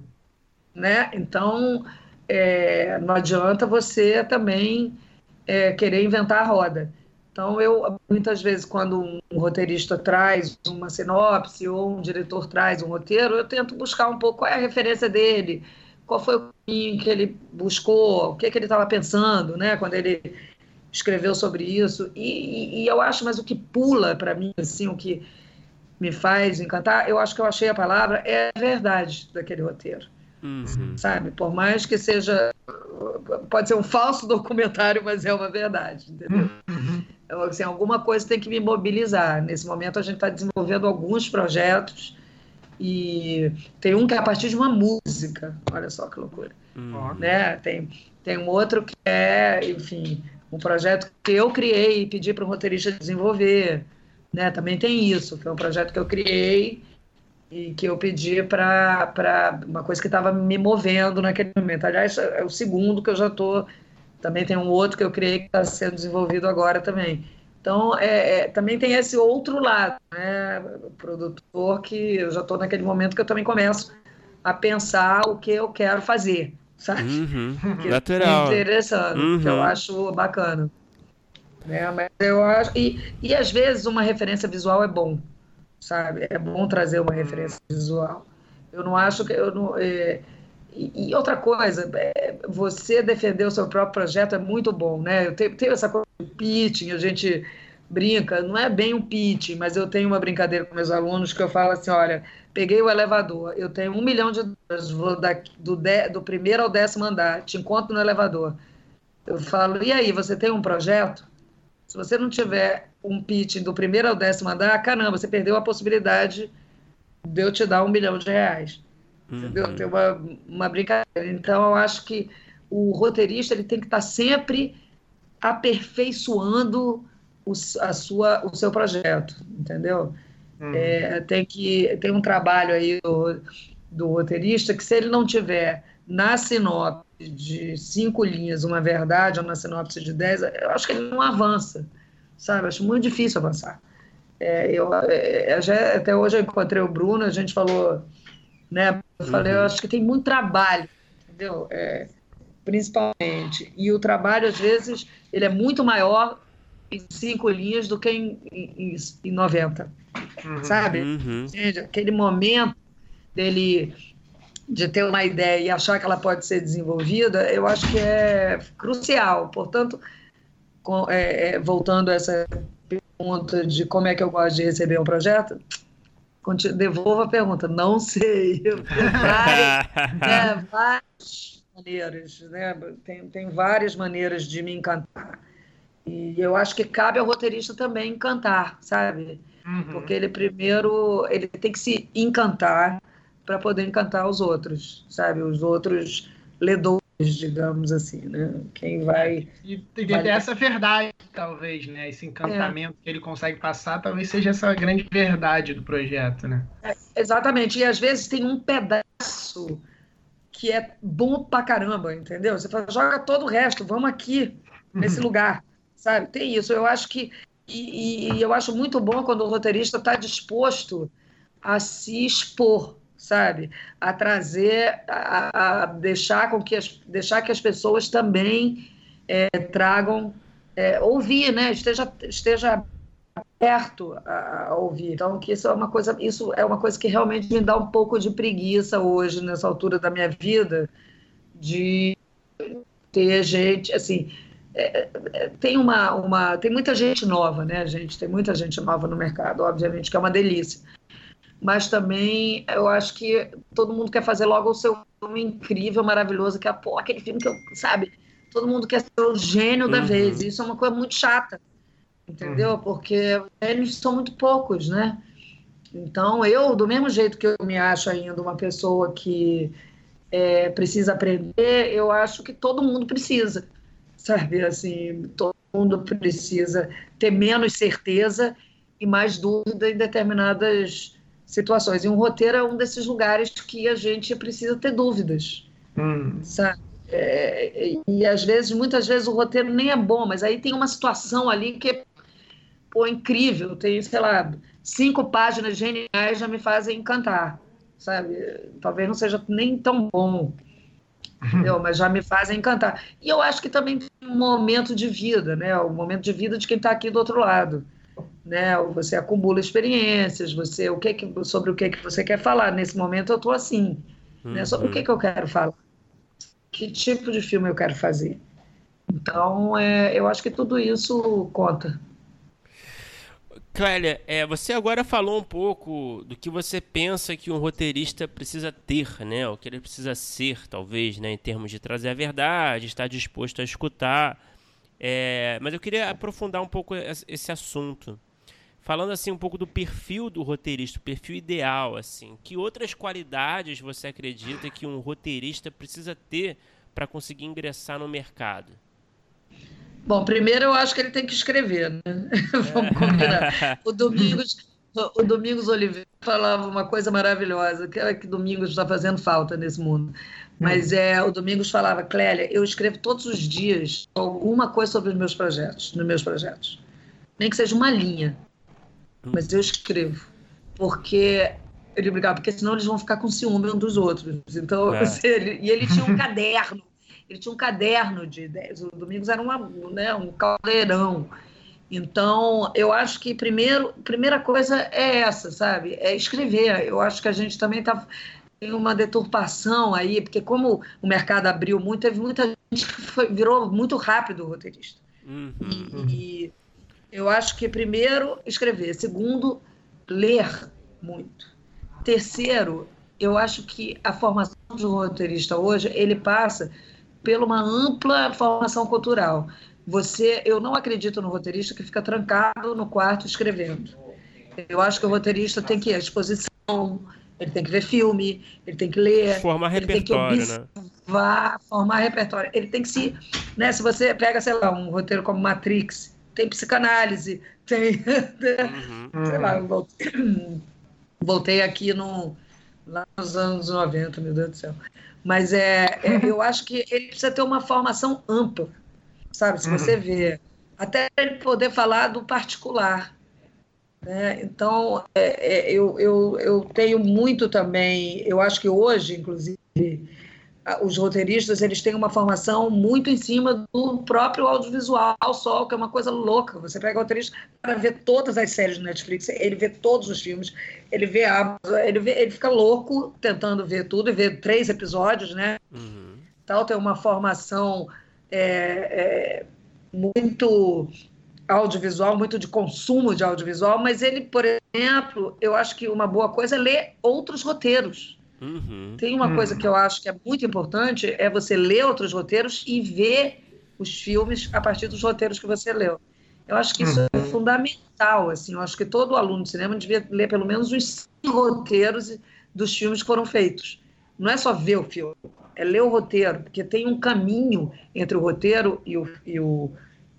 Né? Então, é, não adianta você também é, querer inventar a roda. Então, eu, muitas vezes, quando um roteirista traz uma sinopse ou um diretor traz um roteiro, eu tento buscar um pouco qual é a referência dele, qual foi o caminho que ele buscou, o que, que ele estava pensando, né, quando ele escreveu sobre isso. E, e, eu acho, mas o que pula para mim, assim, o que me faz encantar, eu acho que eu achei a palavra, é a verdade daquele roteiro. Uhum. Sabe? Por mais que seja. Pode ser um falso documentário, mas é uma verdade, entendeu? Uhum. Então, assim, alguma coisa tem que me mobilizar. Nesse momento, a gente está desenvolvendo alguns projetos e tem um que é a partir de uma música, olha só que loucura. Hum. Né? Tem, tem um outro que é, enfim, um projeto que eu criei e pedi para um roteirista desenvolver. Né? Também tem isso, que é um projeto que eu criei e que eu pedi para uma coisa que estava me movendo naquele momento. Aliás, é o segundo que eu já estou. Também tem um outro que eu criei que está sendo desenvolvido agora também. Então, é, é, também tem esse outro lado, né? Produtor que eu já estou naquele momento que eu também começo a pensar o que eu quero fazer, sabe? Uhum. Que Lateral. É interessante, uhum. que eu uhum. acho bacana. Né? Mas eu acho e, e às vezes uma referência visual é bom, sabe? É bom trazer uma referência visual. Eu não acho que eu não é, e, e, outra coisa, é, você defender o seu próprio projeto é muito bom, né? Eu tenho, tenho essa coisa do pitching, a gente brinca, não é bem um pitching, mas eu tenho uma brincadeira com meus alunos que eu falo assim, olha, peguei o elevador, eu tenho um milhão de dólares, vou da, do, de, do primeiro ao décimo andar, te encontro no elevador. Eu falo, e aí, você tem um projeto? Se você não tiver um pitching do primeiro ao décimo andar, caramba, você perdeu a possibilidade de eu te dar um milhão de reais. Entendeu? Uhum. Tem uma, uma brincadeira. Então, eu acho que o roteirista ele tem que estar sempre aperfeiçoando o, a sua, o seu projeto, entendeu? Uhum. É, tem que tem um trabalho aí do, do roteirista que se ele não tiver na sinopse de cinco linhas uma verdade ou na sinopse de dez, eu acho que ele não avança, sabe? Eu acho muito difícil avançar. É, eu, é, já, até hoje eu encontrei o Bruno, a gente falou né? Eu falei, eu uhum. acho que tem muito trabalho, entendeu? É, principalmente. E o trabalho, às vezes, ele é muito maior em cinco linhas do que em, em, em 90, uhum. sabe? Uhum. Aquele momento dele de ter uma ideia e achar que ela pode ser desenvolvida, eu acho que é crucial. Portanto, com, é, é, voltando a essa pergunta de como é que eu gosto de receber um projeto, devolvo a pergunta. Não sei. Várias, né, várias maneiras, né? Tem, tem várias maneiras de me encantar. E eu acho que cabe ao roteirista também encantar, sabe? Uhum. Porque ele primeiro ele tem que se encantar para poder encantar os outros, sabe? Os outros ledores digamos assim, né? Quem vai. E, e vai... essa verdade, talvez, né? Esse encantamento é. que ele consegue passar, talvez seja essa grande verdade do projeto, né? É, exatamente. E às vezes tem um pedaço que é bom pra caramba, entendeu? Você fala, joga todo o resto, vamos aqui, nesse uhum. lugar, sabe? Tem isso. Eu acho que e, e, eu acho muito bom quando o roteirista está disposto a se expor, sabe? A trazer, a, a, deixar, com que as, deixar que as pessoas também é, tragam, é, ouvir, né? Esteja, esteja aberto a, ouvir. Então, que isso é uma coisa, isso é uma coisa que realmente me dá um pouco de preguiça hoje, nessa altura da minha vida, de ter gente, assim, é, é, tem uma, uma tem muita gente nova, né, gente? Tem muita gente nova no mercado, obviamente, que é uma delícia. Mas também eu acho que todo mundo quer fazer logo o seu filme incrível, maravilhoso, que é pô, aquele filme que eu, sabe, todo mundo quer ser o gênio da uhum. vez. Isso é uma coisa muito chata, entendeu? Uhum. Porque gênios são muito poucos, né? Então, eu, do mesmo jeito que eu me acho ainda uma pessoa que é, precisa aprender, eu acho que todo mundo precisa sabe? Assim, todo mundo precisa ter menos certeza e mais dúvida em determinadas situações. E um roteiro é um desses lugares que a gente precisa ter dúvidas, hum. sabe? É, e às vezes, muitas vezes o roteiro nem é bom, mas aí tem uma situação ali que é pô, incrível. Tem, sei lá, cinco páginas geniais já me fazem encantar, sabe? Talvez não seja nem tão bom entendeu? mas já me fazem encantar. E eu acho que também tem um momento de vida, né? o momento de vida de quem está aqui do outro lado. Né? Você acumula experiências, você o que, que sobre o que, que você quer falar. Nesse momento eu estou assim. Uhum. Né? Sobre o que, que eu quero falar. Que tipo de filme eu quero fazer. Então, é, eu acho que tudo isso conta. Clélia, é, você agora falou um pouco do que você pensa que um roteirista precisa ter, né? O que ele precisa ser, talvez, né? Em termos de trazer a verdade, estar disposto a escutar. É, mas eu queria aprofundar um pouco esse assunto. Falando assim um pouco do perfil do roteirista, o perfil ideal, assim. Que outras qualidades você acredita que um roteirista precisa ter para conseguir ingressar no mercado? Bom, primeiro eu acho que ele tem que escrever, né? Vamos combinar. O Domingos, o Domingos Oliveira falava uma coisa maravilhosa, que é que Domingos está fazendo falta nesse mundo. Mas hum. é, o Domingos falava, Clélia, eu escrevo todos os dias alguma coisa sobre os meus projetos, nos meus projetos. Nem que seja uma linha, mas eu escrevo. Porque ele brigava, porque senão eles vão ficar com ciúme um dos outros. Então, é. ele, e ele tinha um caderno ele tinha um caderno de ideias. O Domingos era uma, né, um caldeirão. Então, eu acho que primeiro, primeira coisa é essa, sabe? É escrever. Eu acho que a gente também está tem uma deturpação aí, porque como o mercado abriu muito, teve muita gente que foi, virou muito rápido o roteirista. Uhum. E, e eu acho que primeiro escrever, segundo ler muito, terceiro eu acho que a formação de um roteirista hoje ele passa pela uma ampla formação cultural. Você, eu não acredito no roteirista que fica trancado no quarto escrevendo. Eu acho que o roteirista tem que ir à exposição, ele tem que ver filme, ele tem que ler, formar ele repertório, tem que né? observar, né? formar repertório. Ele tem que se, né, se você pega, sei lá, um roteiro como Matrix, tem psicanálise, tem, uhum. sei lá, voltei, voltei aqui no, lá nos anos 90, meu Deus do céu. Mas é, é, eu acho que ele precisa ter uma formação ampla, sabe? Se você uhum. vê, até ele poder falar do particular. Né? Então, é, é, eu, eu, eu tenho muito também, eu acho que hoje, inclusive, os roteiristas eles têm uma formação muito em cima do próprio audiovisual só, que é uma coisa louca. Você pega o roteirista para ver todas as séries do Netflix, ele vê todos os filmes, ele vê a ele, vê, ele fica louco tentando ver tudo e ver três episódios, né? Uhum. Tal, tem uma formação é, é, muito audiovisual, muito de consumo de audiovisual, mas ele, por exemplo, eu acho que uma boa coisa é ler outros roteiros. Uhum. Tem uma uhum. coisa que eu acho que é muito importante, é você ler outros roteiros e ver os filmes a partir dos roteiros que você leu. Eu acho que isso é uhum. é fundamental, assim, eu acho que todo aluno de cinema devia ler pelo menos os roteiros dos filmes que foram feitos. Não é só ver o filme, é ler o roteiro, porque tem um caminho entre o roteiro e o, e o,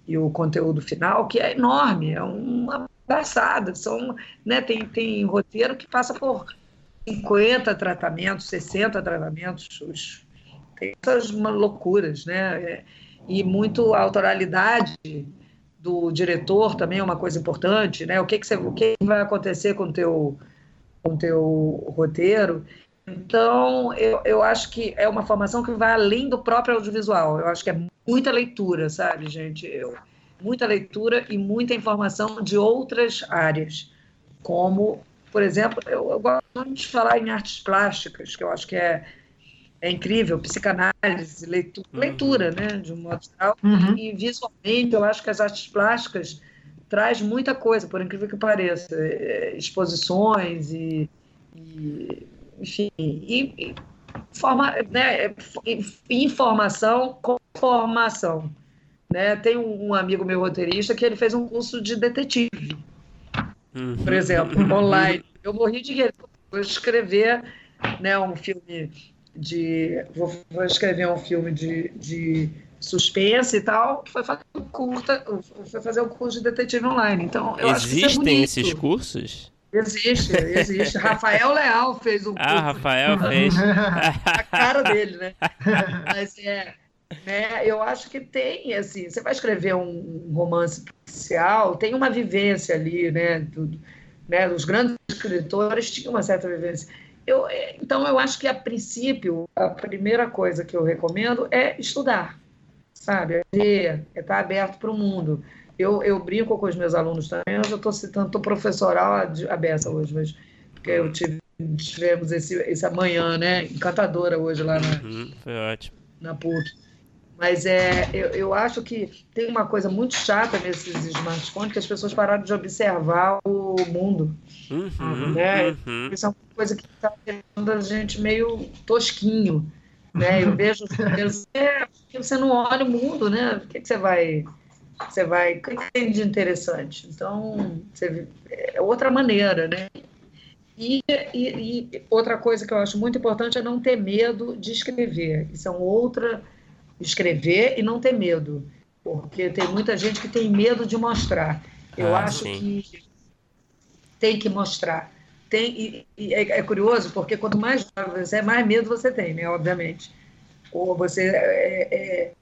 e o conteúdo final que é enorme, é uma passada. São, né, tem, tem roteiro que passa por 50 tratamentos, 60 tratamentos, tem essas loucuras, né? E muito autoralidade do diretor também é uma coisa importante, né? O que, que, você, o que vai acontecer com o teu, com teu roteiro. Então, eu, eu acho que é uma formação que vai além do próprio audiovisual. Eu acho que é muita leitura, sabe, gente? Eu, muita leitura e muita informação de outras áreas, como, por exemplo, eu, eu gosto de falar em artes plásticas, que eu acho que é, é incrível, psicanálise, leitura, uhum. leitura, né, de um modo geral, uhum. e visualmente eu acho que as artes plásticas traz muita coisa, por incrível que pareça, é, exposições e, e enfim, e, e forma, né, informação com formação. Né? Tem um amigo meu roteirista que ele fez um curso de detetive, uhum. por exemplo, online. Eu morri de rir. Vou escrever né, um filme de. Vou, vou escrever um filme de, de suspense e tal, foi fazer um curta, foi fazer um curso de detetive online. Então, eu Existem acho que é esses cursos? Existe, existe. Rafael Leal fez um ah, curso. Ah, Rafael fez. A cara dele, né? Mas é. Né, eu acho que tem, assim, você vai escrever um romance policial, tem uma vivência ali, né? Do, né os grandes escritores tinham uma certa vivência. Eu, é, então, eu acho que, a princípio, a primeira coisa que eu recomendo é estudar, sabe? É é estar aberto para o mundo. Eu, eu brinco com os meus alunos também, eu já estou citando, estou professoral a beça hoje, mas porque eu tive, tivemos esse, esse amanhã, né? Encantadora hoje lá na, uhum, foi ótimo. na PUC. Mas é, eu, eu acho que tem uma coisa muito chata nesses smartphones, que as pessoas pararam de observar o mundo. Uhum, né? Uhum. Isso é uma coisa que está deixando a gente meio tosquinho. Né? Eu vejo, penso, é, você não olha o mundo, né? O que, que você vai. Você vai. O que, que tem de interessante? Então, você, é outra maneira, né? E, e, e, outra coisa que eu acho muito importante é não ter medo de escrever. Isso é outra escrever e não ter medo, porque tem muita gente que tem medo de mostrar. Eu ah, acho sim. que tem que mostrar. Tem, e, e é, é, curioso, porque quanto mais jovem você é, mais medo você tem, né? Obviamente. Ou você é, é,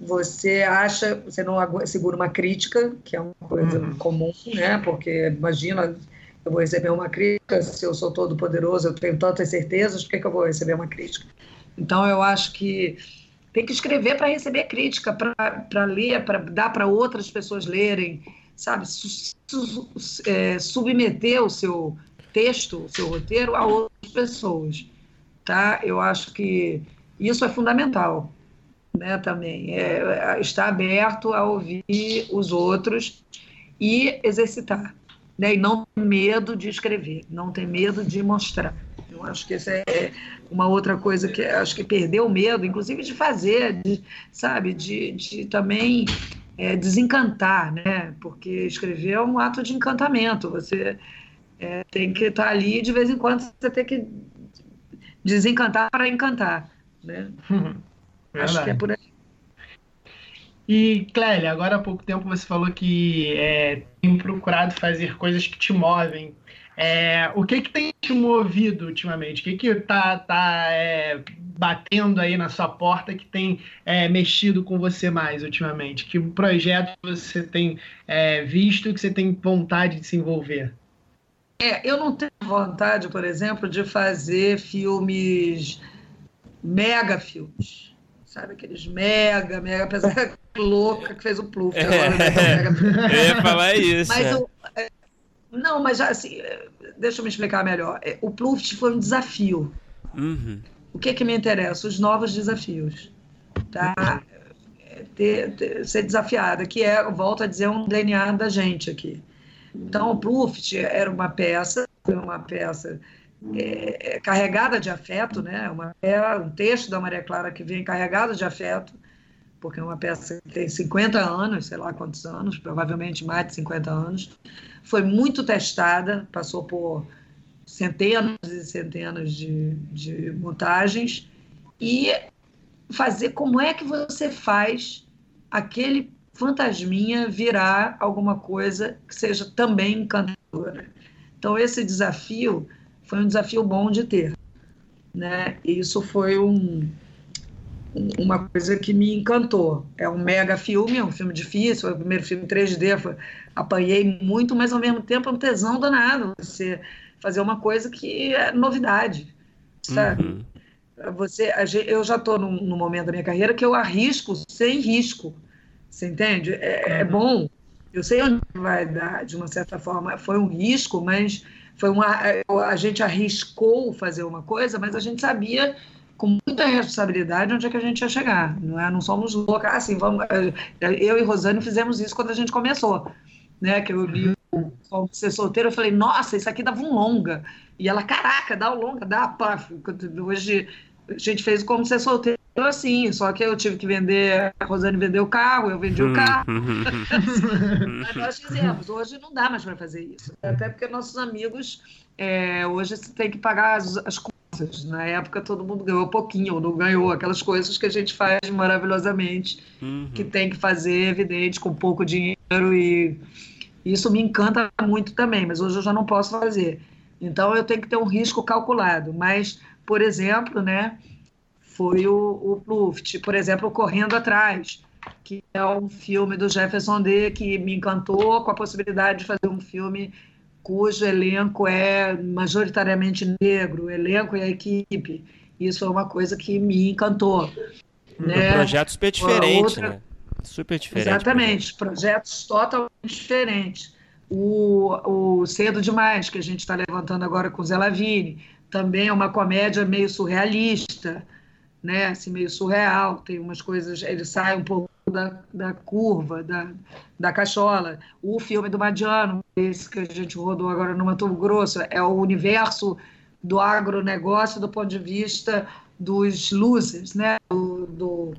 você acha, você não segura uma crítica, que é uma coisa uhum. comum, né? Porque imagina, eu vou receber uma crítica, se eu sou todo poderoso, eu tenho tantas certezas, por que, que eu vou receber uma crítica? Então eu acho que tem que escrever para receber crítica, para ler, para dar para outras pessoas lerem, sabe? Su, su, é, submeter o seu texto, o seu roteiro a outras pessoas, tá? Eu acho que isso é fundamental, né? Também é, é estar aberto a ouvir os outros e exercitar, né? E não ter medo de escrever, não ter medo de mostrar. Acho que essa é uma outra coisa que acho que perdeu o medo, inclusive de fazer, de, sabe, de, de também é, desencantar, né? Porque escrever é um ato de encantamento. Você é, tem que estar ali de vez em quando você tem que desencantar para encantar, né? acho que é por aí. E, Clélia, agora há pouco tempo você falou que é, tem procurado fazer coisas que te movem, é, o que que tem te movido ultimamente? O que que tá, tá é, batendo aí na sua porta que tem é, mexido com você mais ultimamente? Que projeto você tem é, visto que você tem vontade de se envolver? É, eu não tenho vontade, por exemplo, de fazer filmes, mega filmes. Sabe, aqueles mega, mega, apesar da louca que fez o Pluft agora, né? É, eu ia falar isso. Mas o, é, não, mas assim, deixa eu me explicar melhor. É, o Pluft foi um desafio. Uhum. O que, que me interessa? Os novos desafios. Tá? É, ter, ter, ser desafiada, que é, volto a dizer, um DNA da gente aqui. Então, o Pluft era uma peça, uma peça é, carregada de afeto, né? Uma, é um texto da Maria Clara que vem carregado de afeto, porque é uma peça que tem 50 anos, sei lá quantos anos, provavelmente mais de 50 anos, foi muito testada, passou por centenas e centenas de, de montagens, e fazer como é que você faz aquele fantasminha virar alguma coisa que seja também encantadora. Então, esse desafio foi um desafio bom de ter. Né? Isso foi um, uma coisa que me encantou. É um mega filme, é um filme difícil, foi o primeiro filme em 3D, foi, apanhei muito, mas ao mesmo tempo é um tesão danado você fazer uma coisa que é novidade, sabe? Uhum. Você, eu já estou num, num, momento da minha carreira que eu arrisco sem risco, você entende? É, é uhum. bom, eu sei onde vai dar, de uma certa forma, foi um risco, mas foi uma, a gente arriscou fazer uma coisa, mas a gente sabia com muita responsabilidade onde é que a gente ia chegar. Não, é? não somos loucos. Assim, vamos, eh, eu e Rosane fizemos isso quando a gente começou. Né, que eu li o Como Ser Solteiro, eu falei, nossa, isso aqui dava um longa. E ela, caraca, dá o longa, dá, pá. Hoje a gente fez Como Ser Solteiro assim, só que eu tive que vender, a Rosane vendeu o carro, eu vendi o carro. Mas nós fizemos. Hoje não dá mais para fazer isso. Até porque nossos amigos, é, hoje tem que pagar as, as na época todo mundo ganhou pouquinho, não ganhou aquelas coisas que a gente faz maravilhosamente, uhum. que tem que fazer, evidente, com pouco dinheiro e isso me encanta muito também, mas hoje eu já não posso fazer. Então eu tenho que ter um risco calculado. Mas, por exemplo, né, foi o, o Pluft, por exemplo, Correndo Atrás, que é um filme do Jefferson D que me encantou com a possibilidade de fazer um filme cujo elenco é majoritariamente negro, o elenco e a equipe. Isso é uma coisa que me encantou. Né? Um projeto super diferente, outra... né? Super diferente. Exatamente, projetos totalmente diferentes. O, o Cedo Demais, que a gente está levantando agora com o Zé Lavini, também é uma comédia meio surrealista, né? assim, meio surreal, tem umas coisas, ele sai um pouco da, da curva, da, da cachola. O filme do Madiano, esse que a gente rodou agora no Mato Grosso, é o universo do agronegócio do ponto de vista dos losers, né? do, do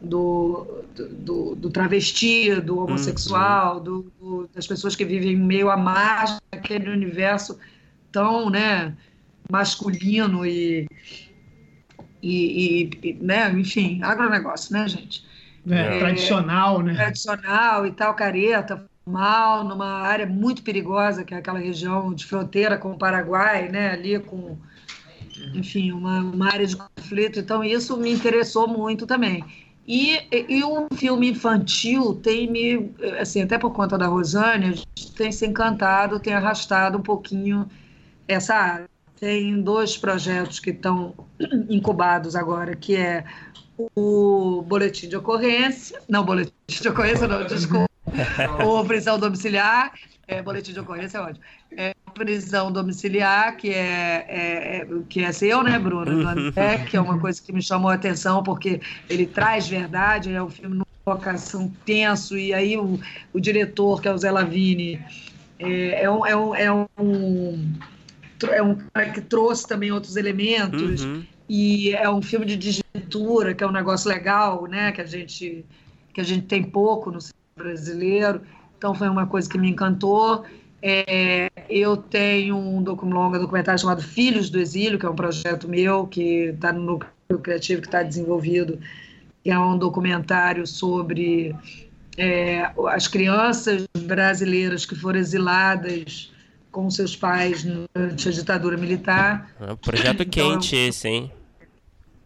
do, do, do, travesti, do homossexual, uhum. do, do, das pessoas que vivem meio à margem daquele universo tão né, masculino e, e, e, né, enfim, agronegócio, né, gente? É, é, tradicional, né? Tradicional e tal, careta, mal, numa área muito perigosa, que é aquela região de fronteira com o Paraguai, né? Ali com, enfim, uma, uma área de conflito. Então, isso me interessou muito também. E, e o filme infantil tem me, assim, até por conta da Rosane, a gente tem se encantado, tem arrastado um pouquinho essa área. Tem dois projetos que estão incubados agora, que é o boletim de ocorrência, não, boletim de ocorrência não, desculpa, ou prisão domiciliar, é, boletim de ocorrência é ótimo, é, prisão domiciliar, que é, é, é que é seu, né, Bruno, do André, que é uma coisa que me chamou a atenção, porque ele traz verdade, é um filme numa locação tenso, e aí o, o diretor, que é o Zé Lavini, é, é um, é um, é um é um cara que trouxe também outros elementos, uhum e é um filme de digituratura, que é um negócio legal, né? Que a gente que a gente tem pouco no cinema brasileiro. Então foi uma coisa que me encantou. É, eu tenho um longa documentário chamado Filhos do Exílio, que é um projeto meu que está no núcleo criativo que está desenvolvido, que é um documentário sobre é, as crianças brasileiras que foram exiladas com seus pais durante a ditadura militar. É um projeto então, quente esse, hein?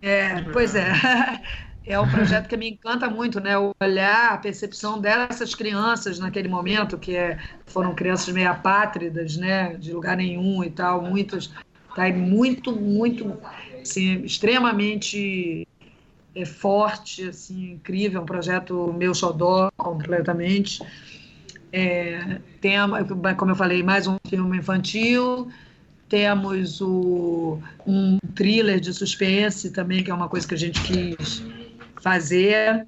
É, pois é. É um projeto que me encanta muito, né? Olhar, a percepção dessas crianças naquele momento, que é, foram crianças meio apátridas, né? De lugar nenhum e tal, muitas. Tá muito, muito, assim, extremamente é, forte, assim, incrível, um projeto meu xodó completamente. É, tem, como eu falei, mais um filme infantil, temos o, um thriller de suspense também, que é uma coisa que a gente quis fazer.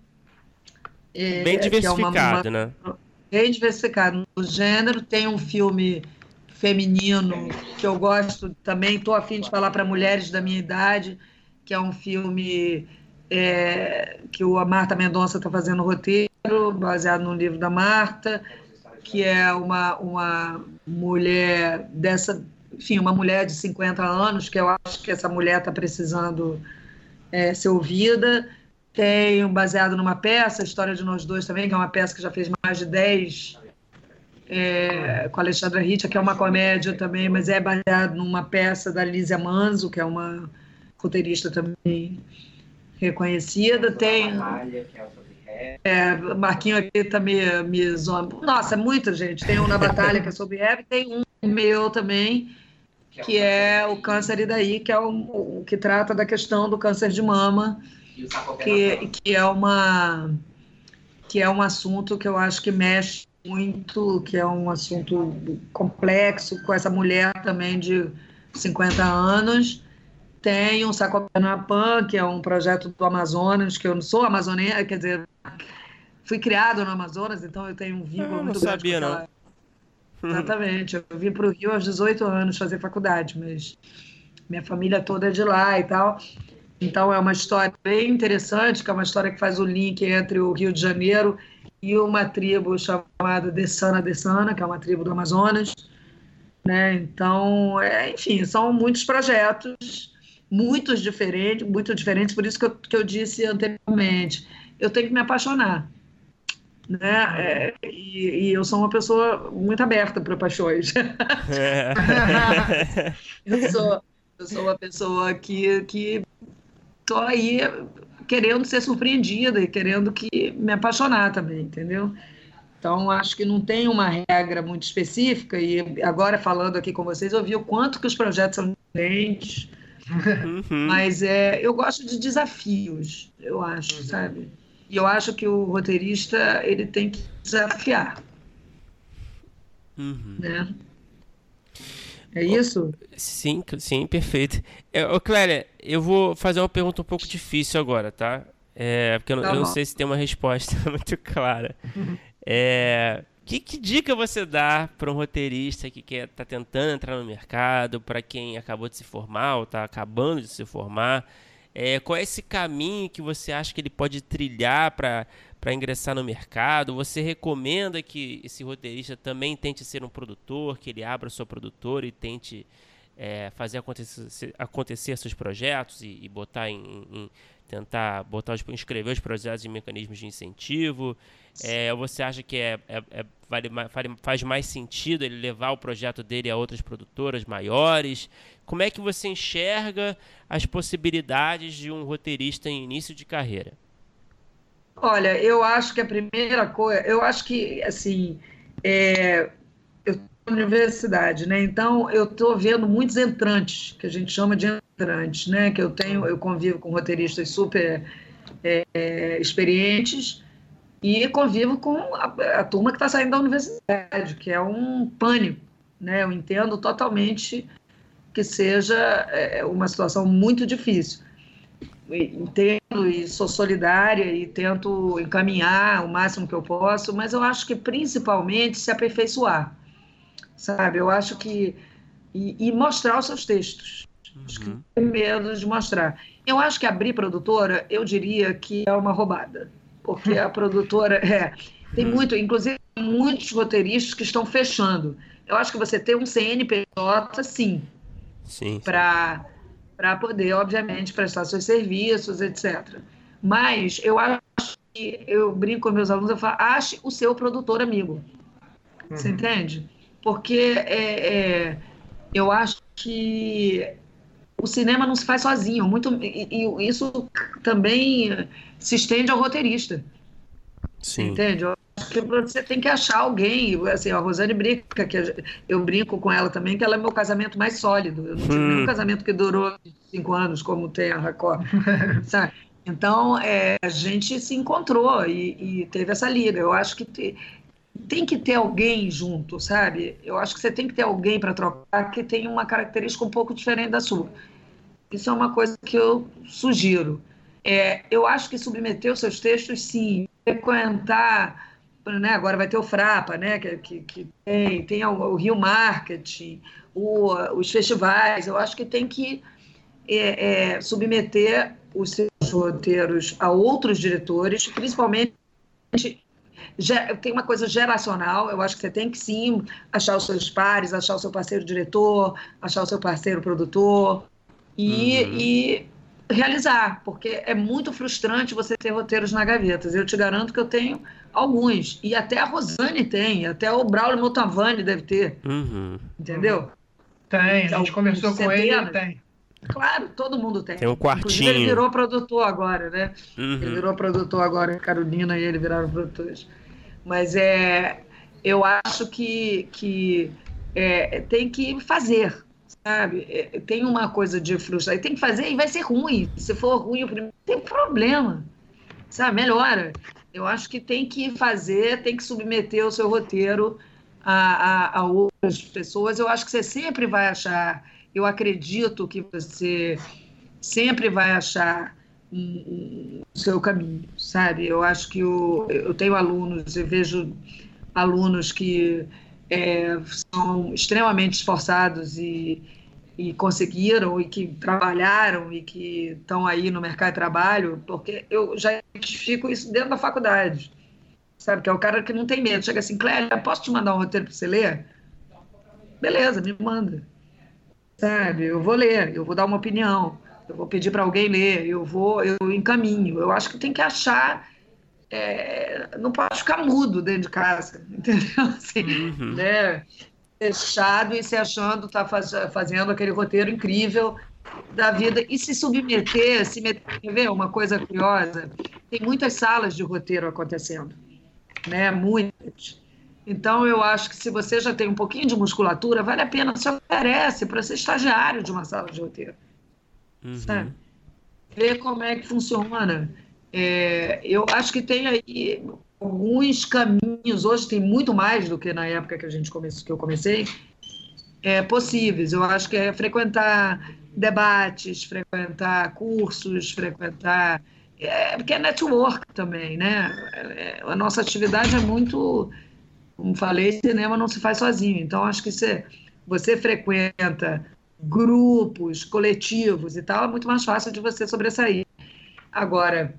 É, bem diversificado, é uma, uma, né? Bem diversificado no gênero. Tem um filme feminino que eu gosto também, estou afim de falar para mulheres da minha idade, que é um filme é, que a Marta Mendonça está fazendo roteiro, baseado no livro da Marta, que é uma, uma mulher dessa enfim, uma mulher de 50 anos, que eu acho que essa mulher está precisando é, ser ouvida. Tem um baseado numa peça, a História de Nós Dois também, que é uma peça que já fez mais de 10 é, com a Alexandra Ritt, que é uma comédia também, mas é baseado numa peça da Lízia Manzo, que é uma roteirista também reconhecida. Tem. É, Marquinho aqui tá me, me zoando. Nossa, muita gente. Tem um na Batalha que é sobre rap, tem um meu também, que é o câncer e daí, que é o, o que trata da questão do câncer de mama, que, que é uma que é um assunto que eu acho que mexe muito, que é um assunto complexo com essa mulher também de 50 anos. Tem um Sacopenapan, que é um projeto do Amazonas, que eu não sou amazonense, quer dizer, fui criado no Amazonas, então eu tenho um vínculo eu muito não sabia, não. Exatamente. Eu vim para o Rio aos 18 anos fazer faculdade, mas minha família toda é de lá e tal. Então é uma história bem interessante, que é uma história que faz o link entre o Rio de Janeiro e uma tribo chamada Dessana Dessana, que é uma tribo do Amazonas. Né? Então, é, enfim, são muitos projetos, muitos diferentes, muito diferentes, por isso que eu, que eu disse anteriormente. Eu tenho que me apaixonar. Né? É, e, e, eu sou uma pessoa muito aberta para paixões. É. eu, sou, eu sou uma pessoa que, que tô aí querendo ser surpreendida e querendo que me apaixonar também, entendeu? Então, acho que não tem uma regra muito específica, e agora falando aqui com vocês, eu vi o quanto que os projetos são diferentes, uhum. mas é, eu gosto de desafios, eu acho, uhum. sabe? E eu acho que o roteirista, ele tem que desafiar, uhum. né? É isso? Sim, sim, perfeito. É, ô, Clélia, eu vou fazer uma pergunta um pouco difícil agora, tá? É, porque eu, tá eu não sei se tem uma resposta muito clara. É, que, que, dica você dá para um roteirista que quer tá tentando entrar no mercado, para quem acabou de se formar ou está acabando de se formar? É, qual é esse caminho que você acha que ele pode trilhar para ingressar no mercado? Você recomenda que esse roteirista também tente ser um produtor, que ele abra sua produtora e tente é, fazer acontecer, acontecer seus projetos e, e botar em, em, tentar botar os, inscrever os projetos em mecanismos de incentivo? É, você acha que é, é, é vale, faz mais sentido ele levar o projeto dele a outras produtoras maiores? Como é que você enxerga as possibilidades de um roteirista em início de carreira? Olha, eu acho que a primeira coisa, eu acho que, assim, é, eu universidade, né? Então, eu estou vendo muitos entrantes, que a gente chama de entrantes, né? Que eu tenho, eu convivo com roteiristas super é, é experientes e convivo com a, a turma que está saindo da universidade, que é um pânico, né? Eu entendo totalmente que seja é, uma situação muito difícil entendo e sou solidária e tento encaminhar o máximo que eu posso, mas eu acho que principalmente se aperfeiçoar, sabe? Eu acho que. E, e mostrar os seus textos. Uhum. Acho que tem medo de mostrar. Eu acho que abrir produtora, eu diria que é uma roubada, porque a produtora. É, tem uhum. muito, inclusive, muitos roteiristas que estão fechando. Eu acho que você tem um CNPJ, sim. Sim. Para para poder, obviamente, prestar seus serviços, etc. Mas eu acho que eu brinco com meus alunos, eu falo, ache o seu produtor amigo. Uhum. Você entende? Porque é, é, eu acho que o cinema não se faz sozinho, muito, e, e isso também se estende ao roteirista. Sim. Entende? Eu acho que você tem que achar alguém. Assim, a Rosane brinca, que eu brinco com ela também, que ela é meu casamento mais sólido. Eu não tive hum. nenhum casamento que durou cinco anos, como tem a Record. sabe? Então, é, a gente se encontrou e, e, teve essa liga. Eu acho que te, tem que ter alguém junto, sabe? Eu acho que você tem que ter alguém para trocar que tem uma característica um pouco diferente da sua. Isso é uma coisa que eu sugiro. É, eu acho que submeter os seus textos, sim, frequentar, né, agora vai ter o Frapa, né, que, que, que tem, tem o, o, Rio Marketing, o, os festivais, eu acho que tem que é, é, submeter os seus roteiros a outros diretores, principalmente tem uma coisa geracional, eu acho que você tem que sim achar os seus pares, achar o seu parceiro diretor, achar o seu parceiro produtor e, uhum. e realizar, porque é muito frustrante você ter roteiros na gaveta. Eu te garanto que eu tenho alguns. E até a Rosane tem, até o Braulio Motavani deve ter. Uhum. Entendeu? Tem, a gente conversou com ele, tem. Claro, todo mundo tem. Tem um quartinho. Inclusive, ele virou produtor agora, né? Uhum. Ele virou produtor agora, Carolina e ele viraram produtores. Mas é, eu acho que, que é, tem que fazer, sabe? É, tem uma coisa de frustrar. Tem que fazer e vai ser ruim. Se for ruim, tem problema, sabe? Melhora. Eu acho que tem que fazer, tem que submeter o seu roteiro a, a, a outras pessoas. Eu acho que você sempre vai achar. Eu acredito que você sempre vai achar o seu caminho, sabe? Eu acho que o, eu tenho alunos, eu vejo alunos que é, são extremamente esforçados e, e conseguiram e que trabalharam e que estão aí no mercado de trabalho, porque eu já identifico isso dentro da faculdade, sabe? Que é o cara que não tem medo. Chega assim, Clélia, posso te mandar um roteiro para você ler? Beleza, me manda. Sabe? Eu vou ler, eu vou dar uma opinião, eu vou pedir para alguém ler, eu vou, eu encaminho. Eu acho que tem que achar é, não pode ficar mudo dentro de casa, entendeu? Assim, uhum. né? Fechado e se achando tá faz, fazendo aquele roteiro incrível da vida e se submeter, se meter, quer ver uma coisa curiosa? Tem muitas salas de roteiro acontecendo, né? Muitas. Então eu acho que se você já tem um pouquinho de musculatura, vale a pena, se oferece para ser estagiário de uma sala de roteiro. Uhum. Sabe? Ver como é que funciona é, eu acho que tem aí alguns caminhos, hoje tem muito mais do que na época que a gente começou, que eu comecei, é, possíveis. Eu acho que é frequentar debates, frequentar cursos, frequentar. É, porque é network também, né? É, a nossa atividade é muito. Como falei, cinema não se faz sozinho. Então, acho que você, você frequenta grupos, coletivos e tal, é muito mais fácil de você sobressair. Agora,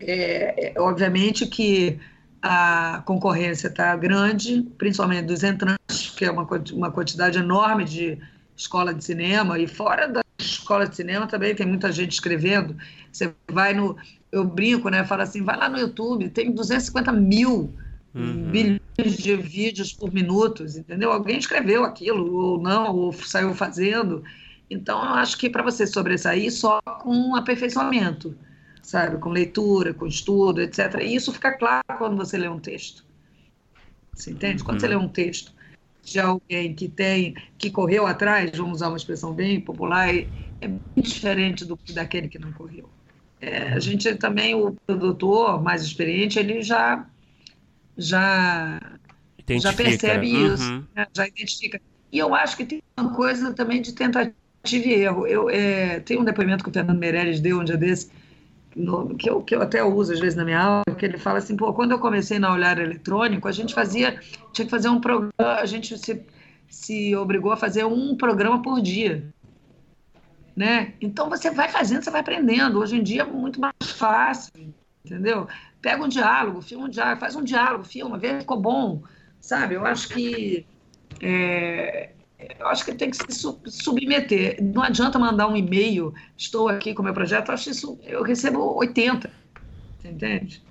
é, é, obviamente que a concorrência está grande, principalmente dos entrantes, que é uma, uma quantidade enorme de escola de cinema, e fora da escola de cinema também tem muita gente escrevendo. Você vai no. Eu brinco, né? Fala assim: vai lá no YouTube, tem 250 mil uhum. bilhões de vídeos por minuto, entendeu? Alguém escreveu aquilo, ou não, ou saiu fazendo. Então, eu acho que para você sobressair, só com aperfeiçoamento sabe? Com leitura, com estudo, etc. E isso fica claro quando você lê um texto. Você entende? Quando você lê um texto de alguém que tem, que correu atrás, vamos usar uma expressão bem popular, é muito diferente do daquele que não correu. É, a gente também, o produtor mais experiente, ele já já já percebe uhum. isso, né? já identifica. E eu acho que tem uma coisa também de tentativa e erro. Eu, é, tem um depoimento que o Fernando Meirelles deu um dia desse, no, que, eu, que eu até uso às vezes na minha aula, que ele fala assim, pô, quando eu comecei na Olhar Eletrônico, a gente fazia, tinha que fazer um programa, a gente se, se obrigou a fazer um programa por dia. Né? Então você vai fazendo, você vai aprendendo. Hoje em dia é muito mais fácil, entendeu? Pega um diálogo, filma um diálogo, faz um diálogo, filma, vê ficou bom, sabe? Eu acho que é, eu acho que tem que se submeter. Não adianta mandar um e-mail, estou aqui com o meu projeto, eu acho isso, eu recebo 80, entende?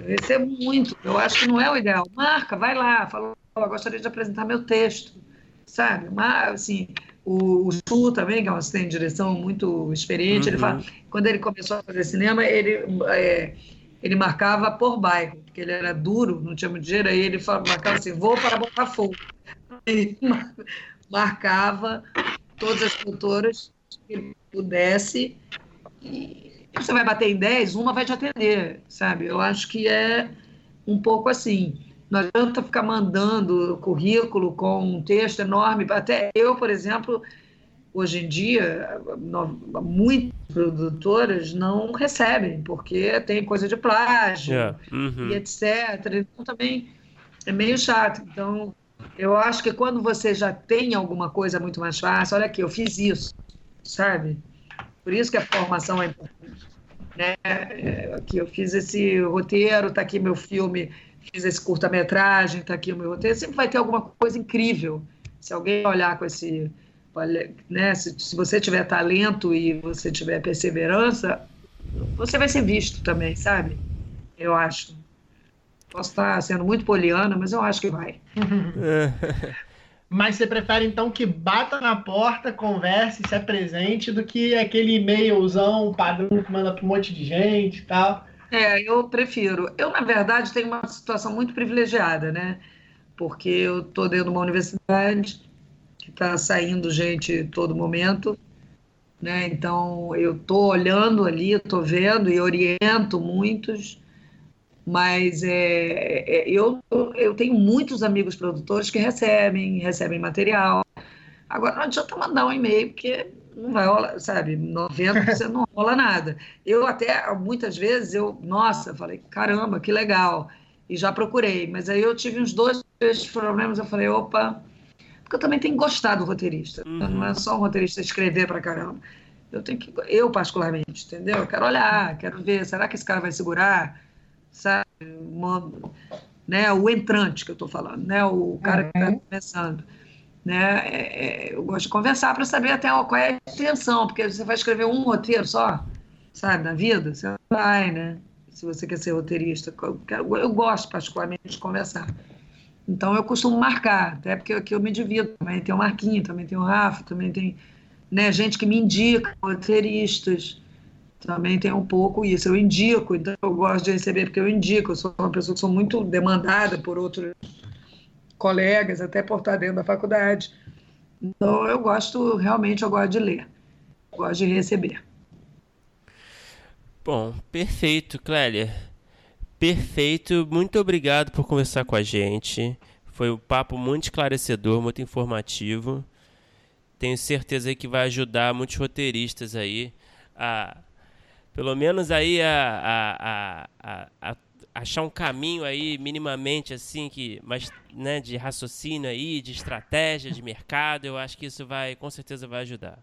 Eu recebo muito, eu acho que não é o ideal. Marca, vai lá, fala, oh, gostaria de apresentar meu texto, sabe? Mas, assim, o, o Chu também, que é um assistente de direção muito experiente, uhum. ele fala, quando ele começou a fazer cinema, ele, é, ele marcava por bairro, porque ele era duro, não tinha muito dinheiro, aí ele marcava assim, vou para Botafogo marcava todas as cantoras que ele pudesse e você vai bater em 10, uma vai te atender, sabe? Eu acho que é um pouco assim. Não adianta ficar mandando currículo com um texto enorme. Até eu, por exemplo, hoje em dia, muitas produtoras não recebem, porque tem coisa de plágio yeah. uhum. e etc. Então também é meio chato. Então, eu acho que quando você já tem alguma coisa muito mais fácil, olha aqui, eu fiz isso, sabe? Por isso que a formação é importante. Né? É, aqui eu fiz esse roteiro, está aqui meu filme, fiz esse curta-metragem, está aqui o meu roteiro. Sempre vai ter alguma coisa incrível. Se alguém olhar com esse. Né? Se, se você tiver talento e você tiver perseverança, você vai ser visto também, sabe? Eu acho. Posso estar sendo muito poliana, mas eu acho que vai. Mas você prefere então que bata na porta, converse, se apresente, do que aquele e-mailzão padrão que manda para um monte de gente e tal? É, eu prefiro. Eu, na verdade, tenho uma situação muito privilegiada, né? Porque eu estou dentro de uma universidade está saindo gente todo momento, né? Então, eu estou olhando ali, estou vendo e oriento muitos mas é, é, eu, eu tenho muitos amigos produtores que recebem, recebem material. Agora não adianta mandar um e-mail, porque não vai rolar, sabe, 90% não rola nada. Eu até, muitas vezes, eu, nossa, falei, caramba, que legal, e já procurei, mas aí eu tive uns dois, três problemas, eu falei, opa, porque eu também tenho que gostar do roteirista, uhum. não é só um roteirista escrever pra caramba. Eu tenho que, eu particularmente, entendeu? Eu quero olhar, quero ver, será que esse cara vai segurar? sabe? Uma, né, o entrante que eu estou falando, né? O cara que está uhum. começando. Né? É, é, eu gosto de conversar para saber até qual é a intenção, porque você vai escrever um roteiro só, sabe, na vida, você vai, né? Se você quer ser roteirista, eu, eu gosto particularmente de conversar. Então eu costumo marcar, até porque aqui eu me divido. Também tem o Marquinho, também tem o Rafa, também tem né, gente que me indica, roteiristas também tem um pouco isso. Eu indico, então eu gosto de receber porque eu indico. Eu sou uma pessoa que sou muito demandada por outros colegas, até por estar dentro da faculdade. Então eu gosto, realmente eu gosto de ler, gosto de receber. Bom, perfeito, Clélia. Perfeito. Muito obrigado por conversar com a gente. Foi um papo muito esclarecedor, muito informativo. Tenho certeza que vai ajudar muitos roteiristas aí a pelo menos aí a, a, a, a, achar um caminho aí minimamente assim que mas né de raciocínio aí de estratégia de mercado eu acho que isso vai com certeza vai ajudar